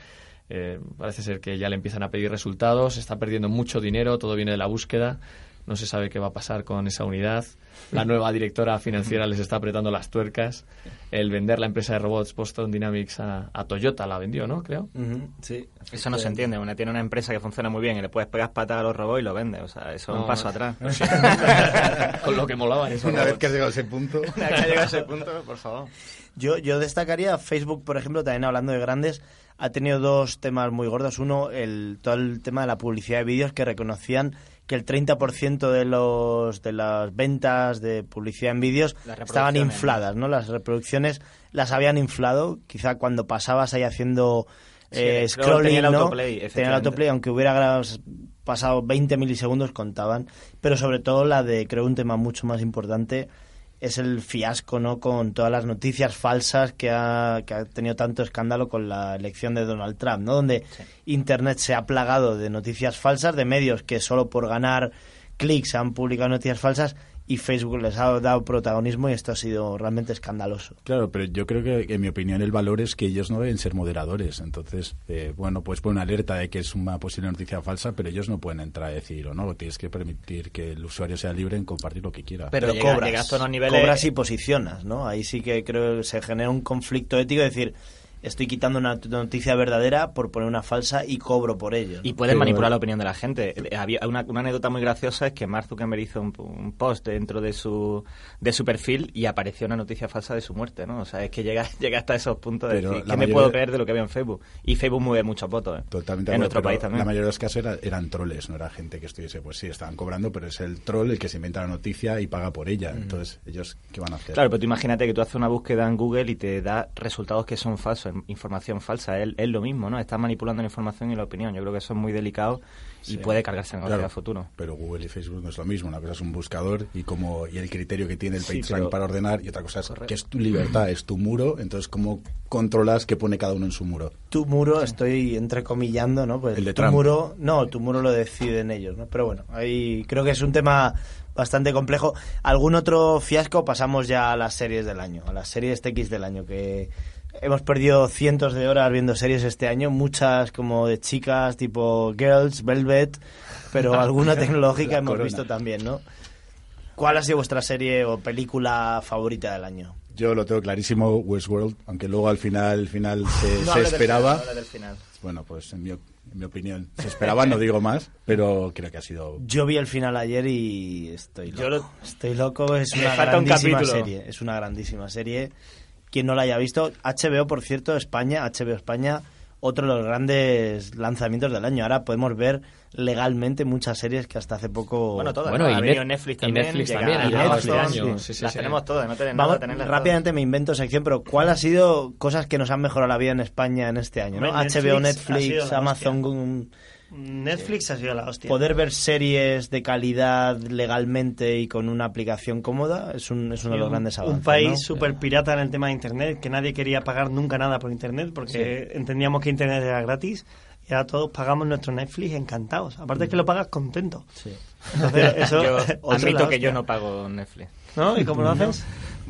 eh, parece ser que ya le empiezan a pedir resultados, está perdiendo mucho dinero, todo viene de la búsqueda, no se sabe qué va a pasar con esa unidad. La nueva directora financiera les está apretando las tuercas. El vender la empresa de robots Boston Dynamics a, a Toyota la vendió, ¿no? Creo. Sí. Eso no se entiende. Una tiene una empresa que funciona muy bien y le puedes pegar patas a los robots y lo vende. O sea, eso es No, un paso no. atrás. Con lo que molaban esos Una vez robots. que has llegado a ese punto... Una vez que llega a ese punto, por favor. Yo, yo destacaría Facebook, por ejemplo, también hablando de grandes, ha tenido dos temas muy gordos. Uno, el, todo el tema de la publicidad de vídeos que reconocían que el 30% de los de las ventas de publicidad en vídeos estaban infladas, ¿no? Las reproducciones las habían inflado, quizá cuando pasabas ahí haciendo eh, scrolling, tenía el ¿no? autoplay, Tenía el efectivamente. autoplay, aunque hubiera pasado 20 milisegundos contaban, pero sobre todo la de creo un tema mucho más importante es el fiasco no con todas las noticias falsas que ha, que ha tenido tanto escándalo con la elección de Donald Trump, ¿no? Donde Internet se ha plagado de noticias falsas, de medios que solo por ganar clics han publicado noticias falsas y Facebook les ha dado protagonismo y esto ha sido realmente escandaloso. Claro, pero yo creo que, en mi opinión, el valor es que ellos no deben ser moderadores. Entonces, eh, bueno, pues pone una alerta de que es una posible noticia falsa, pero ellos no pueden entrar a decir o no. Tienes que permitir que el usuario sea libre en compartir lo que quiera. Pero Pero llega- cobras, llegas a unos niveles- cobras y posicionas, ¿no? Ahí sí que creo que se genera un conflicto ético, es decir, estoy quitando una noticia verdadera por poner una falsa y cobro por ello. ¿no? Y pueden manipular la opinión de la gente. Eh, Había una, una anécdota muy graciosa es que Mark Zuckerberg hizo un, un post dentro de su, de su perfil y apareció una noticia falsa de su muerte, ¿no? O sea, es que llega, llega hasta esos puntos de Pero decir, ¿qué me puedo creer de lo que veo en Facebook? Y Facebook mueve muchos votos, ¿eh? Totalmente En nuestro país también. La mayoría de los casos era- eran troles, no era gente que estuviese, pues sí, estaban cobrando, pero es el troll el que se inventa la noticia y paga por ella. Entonces, ¿ellos qué van a hacer? Claro, pero tú imagínate que tú haces una búsqueda en Google y te da resultados que son falsos, información falsa. Es, es lo mismo, ¿no? Estás manipulando la información y la opinión. Yo creo que eso es muy delicado y Sí. puede cargarse en negocio Claro, futuro. Pero Google y Facebook no es lo mismo. Una cosa es un buscador y como y el criterio que tiene el Sí, PageRank pero- para ordenar y otra cosa es Correcto. que es tu libertad, es tu muro. Entonces, ¿cómo controlas qué pone cada uno en su muro? tu muro, estoy entrecomillando, ¿no? Pues El de tu Trump. muro, no, tu muro lo deciden ellos, ¿no? Pero bueno, ahí creo que es un tema bastante complejo. ¿Algún otro fiasco? Pasamos ya a las series del año, a las series TX del año, que hemos perdido cientos de horas viendo series este año, muchas como de chicas, tipo Girls, Velvet, pero alguna tecnológica hemos corona. visto también, ¿no? ¿Cuál ha sido vuestra serie o película favorita del año? Yo lo tengo clarísimo, Westworld, aunque luego al final, al final se, No se esperaba. final, no del final. Bueno, pues en mi, en mi opinión, se esperaba, no digo más, pero creo que ha sido Yo vi el final ayer y estoy loco. Yo lo- Estoy loco, es Me una un grandísima capítulo. serie. Es una grandísima serie. Quien no la haya visto, HBO, por cierto, España, HBO España, otro de los grandes lanzamientos del año. Ahora podemos ver legalmente muchas series que hasta hace poco... Bueno, todas. Bueno, ¿no? y Ha Net- venido Netflix y también. Netflix llega también, este año. Sí, sí, las sí. tenemos todas, no tenemos Vamos, nada, tenerlas todas. rápidamente me invento sección, pero ¿cuál ha sido cosas que nos han mejorado la vida en España en este año? ¿no? HBO, Netflix Netflix, Amazon, hostia. Un- Netflix ha sido la hostia. poder ver series de calidad legalmente y con una aplicación cómoda es, un, es uno de los un, grandes un avances. país ¿no? súper pirata en el tema de Internet, que nadie quería pagar nunca nada por Internet, porque entendíamos que Internet era gratis, y ahora todos pagamos nuestro Netflix encantados. Aparte es que lo pagas contento. Sí. Entonces, eso Yo admito que yo no pago Netflix. ¿No? ¿Y cómo lo haces?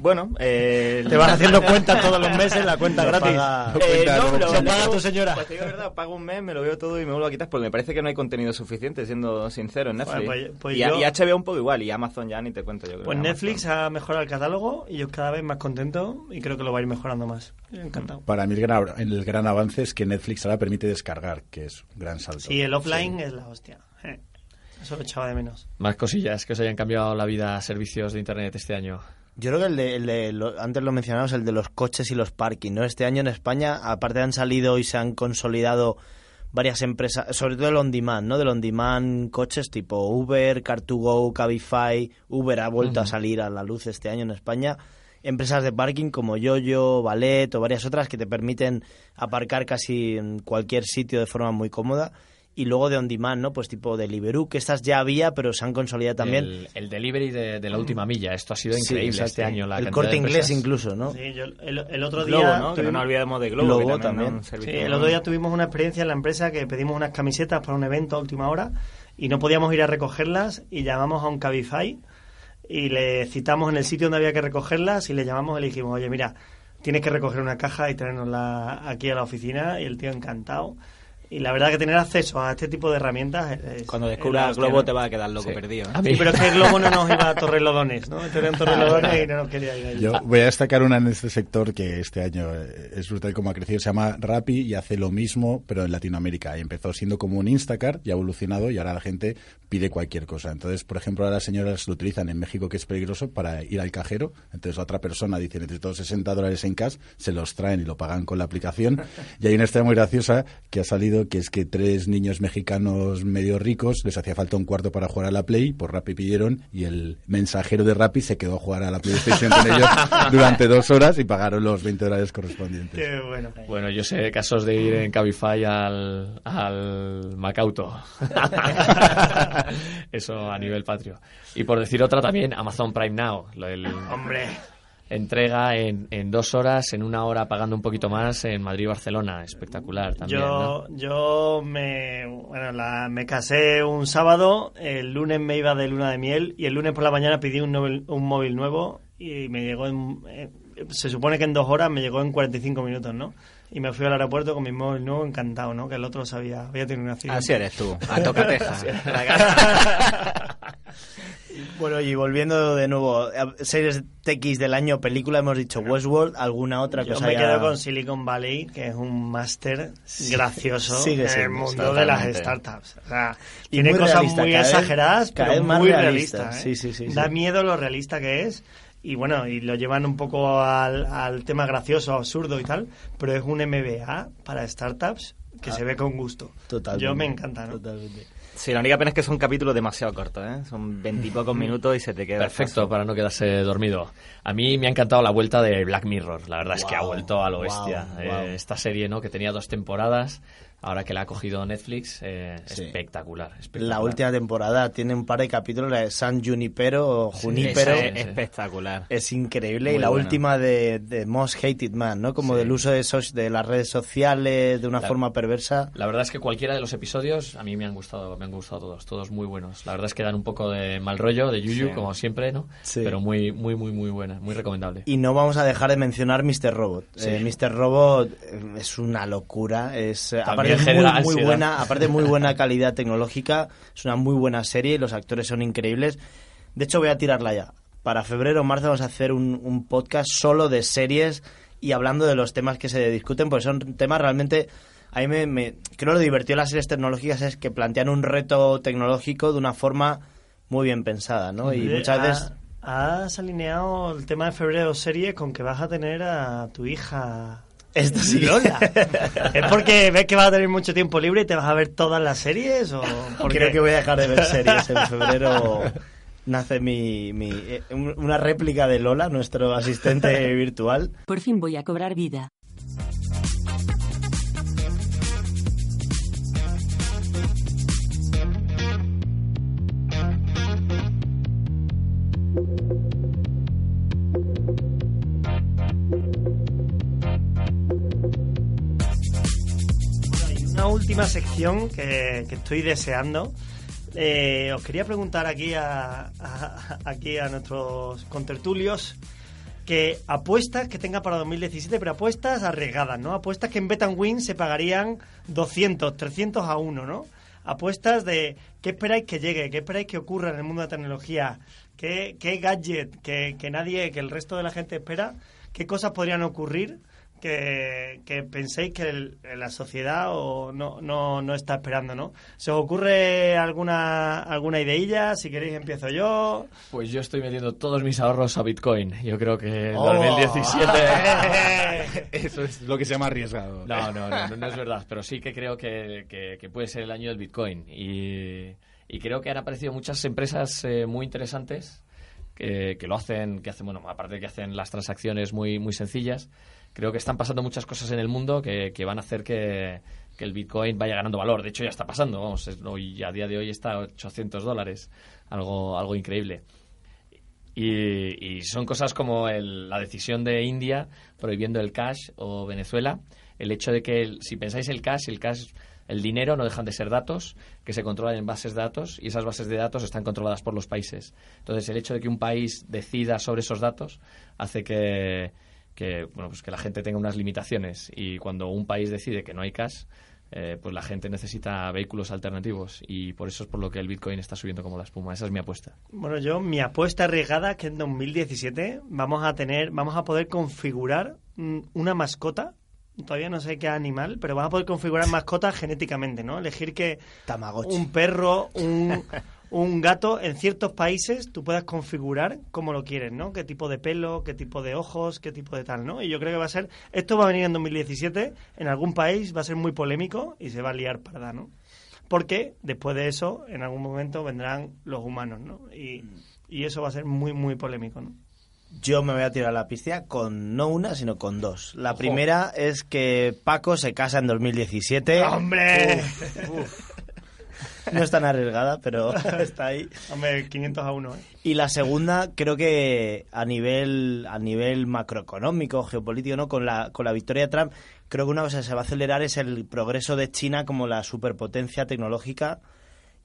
Bueno, eh, Te vas haciendo cuentas todos los meses, la cuenta Lo gratis. paga- Eh, Cuenta, no, no, lo, se lo paga tu señora. Pues te digo verdad, pago un mes, me lo veo todo y me vuelvo a quitar porque me parece que no hay contenido suficiente, siendo sincero, en Netflix. Bueno, pues- pues y, yo- y HBO un poco igual, y Amazon ya ni te cuento yo creo. Pues Amazon. Netflix ha mejorado el catálogo y yo cada vez más contento y creo que lo va a ir mejorando más. Encantado. Para mí el gran, el gran avance es que Netflix ahora permite descargar, que es un gran salto. Sí, el offline es la hostia. Eh, Eso lo echaba de menos. Más cosillas que os hayan cambiado la vida a servicios de internet este año. Yo creo que el de, el de lo- antes lo mencionamos, el de los coches y los parking, ¿no? Este año en España, aparte han salido y se han consolidado varias empresas, sobre todo el on demand, ¿no? Del on demand coches tipo Uber, Car2Go, Cabify, Uber ha vuelto a salir a la luz este año en España. Empresas de parking como Yoyo, Valet o varias otras que te permiten aparcar casi en cualquier sitio de forma muy cómoda. Y luego de on demand, ¿no? Pues tipo Deliveroo, que estas ya había, pero se han consolidado también. El, el delivery de, de la última milla. Esto ha sido increíble este año. La el corte inglés incluso, ¿no? Sí, yo el, el otro Globo, día. ¿no? Que no tuvimos- nos olvidemos de Globo. Globo también. ¿no? Un servicio Sí, el otro día tuvimos una experiencia en la empresa que pedimos unas camisetas para un evento a última hora y no podíamos ir a recogerlas y llamamos a un Cabify y le citamos en el sitio donde había que recogerlas y le llamamos y le dijimos, oye, mira, tienes que recoger una caja y traernosla aquí a la oficina y el tío encantado. Y la verdad que tener acceso a este tipo de herramientas es- Cuando descubras Globo ¿no? te va a quedar loco Sí. perdido. ¿eh? Sí, pero es que el Globo no nos iba a Torrelodones, ¿no? Este era en Torrelodones y no nos quería ir allí. Yo voy a destacar una en este sector que este año eh, es brutal como ha crecido. Se llama Rappi y hace lo mismo, pero en Latinoamérica. Y empezó siendo como un Instacart y ha evolucionado y ahora la gente pide cualquier cosa. Entonces, por ejemplo, ahora las señoras lo utilizan en México, que es peligroso, para ir al cajero. Entonces, otra persona dice, necesito 60 dólares en cash, se los traen y lo pagan con la aplicación. Y hay una historia muy graciosa que ha salido, que es que tres niños mexicanos medio ricos les hacía falta un cuarto para jugar a la Play, por Rappi pidieron y el mensajero de Rappi se quedó a jugar a la PlayStation con ellos durante dos horas y pagaron los 20 dólares correspondientes. Qué bueno. Bueno, yo sé casos de ir en Cabify al, al Macauto. Eso a nivel patrio. Y por decir otra también, Amazon Prime Now. El- Hombre, entrega en, en dos horas, en una hora pagando un poquito más en Madrid y Barcelona. Espectacular también. yo, ¿no? yo me, bueno, la- me casé un sábado, el lunes me iba de luna de miel y el lunes por la mañana pedí un, novel- un móvil nuevo y me llegó en, eh, se supone que en dos horas me llegó en 45 minutos, ¿no? Y me fui al aeropuerto con mi móvil nuevo encantado, ¿no? Que el otro sabía, había tenido un accidente. Así eres tú, a tocateja. Bueno, y volviendo de nuevo series TX del año, película, hemos dicho Westworld, alguna otra Yo cosa me ya- quedo con Silicon Valley, que es un máster gracioso sigue en el mundo de las startups. O sea, Y tiene muy cosas realista, muy vez- exageradas, pero vez más muy realista, realistas. sí, ¿eh? sí, sí, da sí. miedo lo realista que es. Y bueno, y lo llevan un poco al, al tema gracioso, absurdo y tal, pero es un MBA para startups que se ve con gusto. Ah. Totalmente. Yo me encanta, ¿no? Totalmente. Sí, la única pena es que son capítulos demasiado cortos, ¿eh? Son veintipocos minutos y se te queda. Perfecto para no quedarse dormido. A mí me ha encantado la vuelta de Black Mirror. La verdad es que ha vuelto a lo wow, bestia. wow. Eh, esta serie, ¿no? Que tenía dos temporadas. Ahora que la ha cogido Netflix, eh, Sí. espectacular, espectacular. La última temporada tiene un par de capítulos, la de San Junipero o Junipero. Sí, es sí. espectacular. Es increíble. Muy y la última de, de Most Hated Man, ¿no? Como Sí. del uso de, las redes sociales de una La- forma perversa. La verdad es que cualquiera de los episodios a mí me han gustado, me han gustado todos, todos muy buenos. La verdad es que dan un poco de mal rollo, de yuyu, Sí. como siempre, ¿no? Sí. Pero muy, muy, muy, muy buena, muy recomendable. Y no vamos a dejar de mencionar Mr. Robot. Sí. Eh, Mr. Robot eh, es una locura. Es, eh, También aparte, genera muy, muy buena, aparte muy buena calidad tecnológica. Es una muy buena serie. Los actores son increíbles. De hecho, voy a tirarla ya. Para febrero o marzo vamos a hacer un, un podcast solo de series y hablando de los temas que se discuten, porque son temas realmente... A mí me, me- creo lo divertido de las series tecnológicas es que plantean un reto tecnológico de una forma muy bien pensada, ¿no? Y muchas ha- veces... Has alineado el tema de febrero serie con que vas a tener a tu hija Esto sí. Lola. ¿Es porque ves que vas a tener mucho tiempo libre y te vas a ver todas las series? O porque Creo que voy a dejar de ver series. En febrero nace mi, mi eh, un- una réplica de Lola, nuestro asistente virtual. Por fin voy a cobrar vida. Última sección que, que estoy deseando. Eh, os quería preguntar aquí a, a- aquí a nuestros contertulios que apuestas que tenga para 2017, pero apuestas arriesgadas, ¿no? Apuestas que en Bet Win se pagarían 200, 300 a 1, ¿no? Apuestas de qué esperáis que llegue, qué esperáis que ocurra en el mundo de la tecnología, qué, qué gadget que, que nadie, que el resto de la gente espera, qué cosas podrían ocurrir que, que penséis que el- la sociedad o no, no, no está esperando, ¿no? ¿Se os ocurre alguna, alguna ideilla? Si queréis empiezo yo. Pues yo estoy metiendo todos mis ahorros a Bitcoin. Yo creo que en Oh. 2017... Eso es lo que se llama arriesgado. No, no, no, no, no es verdad, pero sí que creo que, que- que puede ser el año del Bitcoin. Y, y creo que han aparecido muchas empresas eh, muy interesantes que, que lo hacen, que hacen, bueno, aparte de que hacen las transacciones muy, muy sencillas, creo que están pasando muchas cosas en el mundo que, que van a hacer que, que el Bitcoin vaya ganando valor. De hecho, ya está pasando, vamos, es- hoy, a día de hoy está a 800 dólares, algo, algo increíble. Y, y son cosas como el- la decisión de India prohibiendo el cash o Venezuela. El hecho de que, el- si pensáis el cash, el cash, el dinero no dejan de ser datos que se controlan en bases de datos y esas bases de datos están controladas por los países. Entonces, el hecho de que un país decida sobre esos datos hace que, que, bueno, pues que la gente tenga unas limitaciones y cuando un país decide que no hay cash, eh, pues la gente necesita vehículos alternativos y por eso es por lo que el Bitcoin está subiendo como la espuma. Esa es mi apuesta. Bueno, yo, mi apuesta arriesgada es que en 2017 vamos a tener, vamos a poder configurar mm, una mascota. Todavía no sé qué animal, pero vamos a poder configurar mascotas genéticamente, ¿no? Elegir que Tamagotchi. un perro, un, un gato, en ciertos países tú puedas configurar como lo quieres, ¿no? Qué tipo de pelo, qué tipo de ojos, qué tipo de tal, ¿no? Y yo creo que va a ser, esto va a venir en 2017, en algún país va a ser muy polémico y se va a liar parda, ¿no? Porque después de eso, en algún momento vendrán los humanos, ¿no? Y, y eso va a ser muy, muy polémico, ¿no? Yo me voy a tirar a la piscina con no una, sino con dos. La primera es que Paco se casa en 2017. ¡Hombre! No es tan arriesgada, pero está ahí. Hombre, 500 a 1, ¿eh? Y la segunda, creo que a nivel a nivel macroeconómico, geopolítico, ¿no? Con la, con la victoria de Trump, creo que una cosa que se va a acelerar es el progreso de China como la superpotencia tecnológica.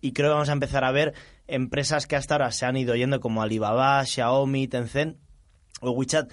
Y creo que vamos a empezar a ver empresas que hasta ahora se han ido yendo como Alibaba, Xiaomi, Tencent o WeChat.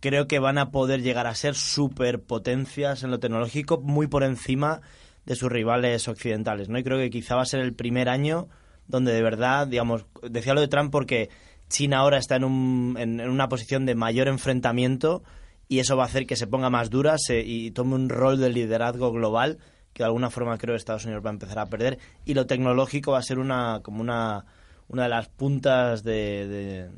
Creo que van a poder llegar a ser superpotencias en lo tecnológico muy por encima de sus rivales occidentales, ¿no? Y creo que quizá va a ser el primer año donde de verdad, digamos, decía lo de Trump porque China ahora está en, un, en, una posición de mayor enfrentamiento y eso va a hacer que se ponga más dura se- y tome un rol de liderazgo global que de alguna forma creo que Estados Unidos va a empezar a perder y lo tecnológico va a ser una como una, una de las puntas de, de,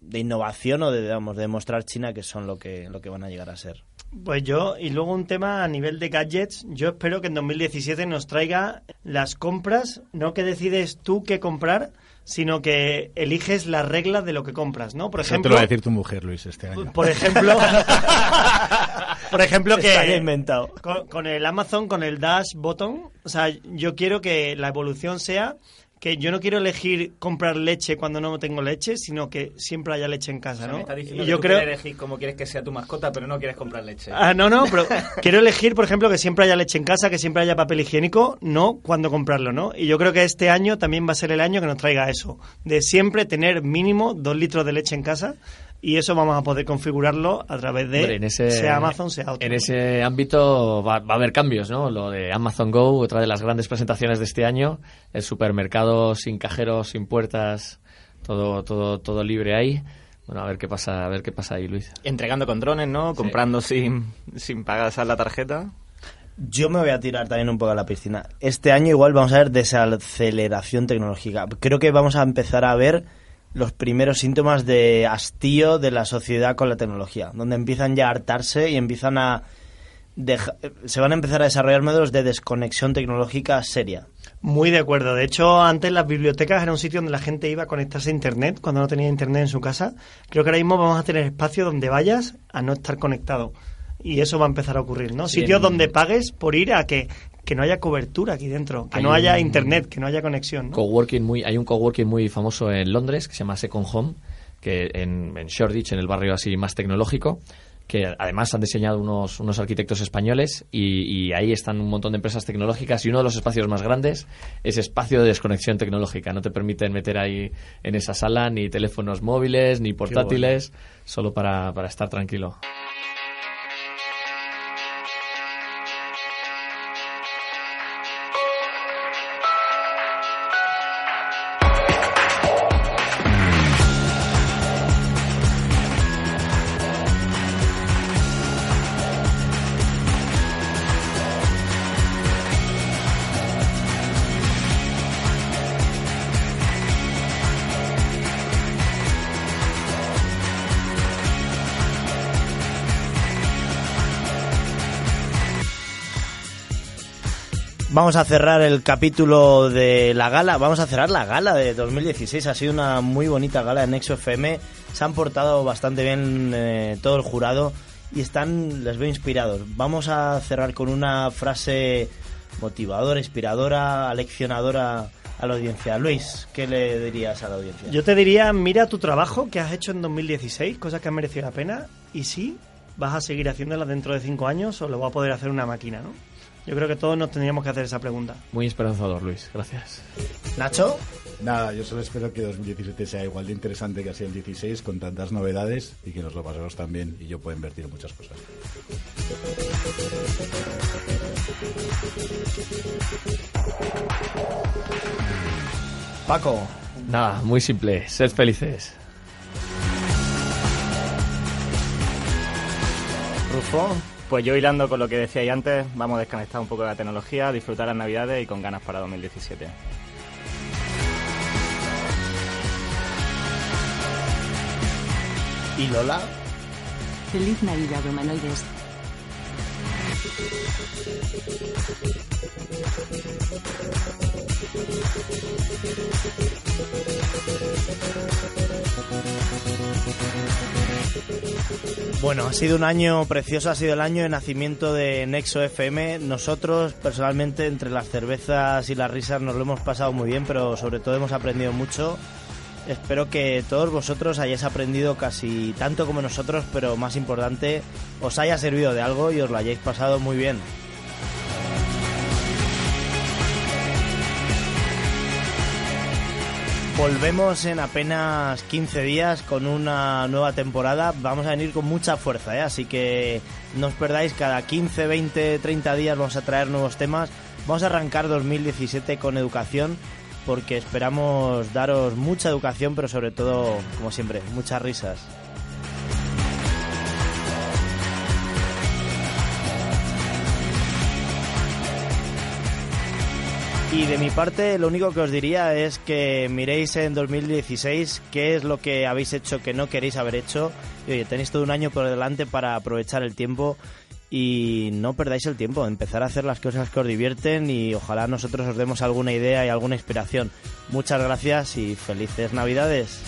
de innovación o de, digamos, de demostrar China que son lo que, lo que van a llegar a ser. Pues yo, y luego un tema a nivel de gadgets, yo espero que en 2017 nos traiga las compras, no que decides tú qué comprar, sino que eliges las reglas de lo que compras, ¿no? Por Eso te ejemplo, lo va a decir tu mujer, Luis, este año. por ejemplo, por ejemplo que inventado. con, con el Amazon, con el Dash Button, o sea, yo quiero que la evolución sea que yo no quiero elegir comprar leche cuando no tengo leche, sino que siempre haya leche en casa, O sea, ¿no? me está diciendo y que yo tú creo elegir cómo quieres que sea tu mascota, pero no quieres comprar leche. Ah, no, no, pero quiero elegir, por ejemplo, que siempre haya leche en casa, que siempre haya papel higiénico, no cuando comprarlo, ¿no? Y yo creo que este año también va a ser el año que nos traiga eso, de siempre tener mínimo dos litros de leche en casa y eso vamos a poder configurarlo a través de Hombre, en ese, sea Amazon, sea otro. En ese ámbito va, va a haber cambios, ¿no? Lo de Amazon Go, otra de las grandes presentaciones de este año, el supermercado sin cajeros, sin puertas, todo, todo, todo libre ahí. Bueno, a ver qué pasa, a ver qué pasa ahí, Luis. Entregando con drones, ¿no? Comprando sin, sin pagar la tarjeta. Yo me voy a tirar también un poco a la piscina. Este año igual vamos a ver desaceleración tecnológica. Creo que vamos a empezar a ver los primeros síntomas de hastío de la sociedad con la tecnología, donde empiezan ya a hartarse y empiezan a... deja- se van a empezar a desarrollar modelos de desconexión tecnológica seria. Muy de acuerdo. De hecho, antes las bibliotecas era un sitio donde la gente iba a conectarse a Internet cuando no tenía Internet en su casa. Creo que ahora mismo vamos a tener espacio donde vayas a no estar conectado. Y eso va a empezar a ocurrir, ¿no? Sí, Sitios en- donde pagues por ir a que, que no haya cobertura aquí dentro, que Hay no haya un- Internet, que no haya conexión. ¿no? Coworking muy, hay un coworking muy famoso en Londres que se llama Second Home, que en, en Shoreditch, en el barrio así más tecnológico, que además han diseñado unos, unos arquitectos españoles y, y ahí están un montón de empresas tecnológicas y uno de los espacios más grandes es espacio de desconexión tecnológica. No te permiten meter ahí en esa sala ni teléfonos móviles ni portátiles, solo para, para estar tranquilo. Vamos a cerrar el capítulo de la gala. Vamos a cerrar la gala de 2016. Ha sido una muy bonita gala en Nexo FM. Se han portado bastante bien eh, todo el jurado y están, les veo inspirados. Vamos a cerrar con una frase motivadora, inspiradora, aleccionadora a la audiencia. Luis, ¿qué le dirías a la audiencia? Yo te diría, mira tu trabajo que has hecho en 2016, cosas que han merecido la pena, y sí, vas a seguir haciéndolas dentro de cinco años o lo va a poder hacer una máquina, ¿no? Yo creo que todos nos tendríamos que hacer esa pregunta. Muy esperanzador, Luis. Gracias. Nacho, Nada, yo solo espero que 2017 sea igual de interesante que ha sido el 16, con tantas novedades y que nos lo pasemos también y yo puedo invertir en muchas cosas. Paco, Nada, muy simple. Sed felices. Rufo, Pues yo hilando con lo que decíais antes, vamos a desconectar un poco de la tecnología, disfrutar las navidades y con ganas para 2017. y Lola. Feliz Navidad, humanoides. Bueno, ha sido un año precioso, ha sido el año de nacimiento de Nexo FM. Nosotros, personalmente, entre las cervezas y las risas nos lo hemos pasado muy bien, pero sobre todo hemos aprendido mucho. Espero que todos vosotros hayáis aprendido casi tanto como nosotros, pero más importante, os haya servido de algo y os lo hayáis pasado muy bien. Volvemos en apenas 15 días con una nueva temporada. Vamos a venir con mucha fuerza, ¿eh? así que no os perdáis. Cada 15, 20, 30 días vamos a traer nuevos temas. Vamos a arrancar 2017 con educación porque esperamos daros mucha educación, pero sobre todo, como siempre, muchas risas. Y de mi parte, lo único que os diría es que miréis en 2016 qué es lo que habéis hecho que no queréis haber hecho. Y oye, tenéis todo un año por delante para aprovechar el tiempo y no perdáis el tiempo, empezar a hacer las cosas que os divierten y ojalá nosotros os demos alguna idea y alguna inspiración. Muchas gracias y felices Navidades.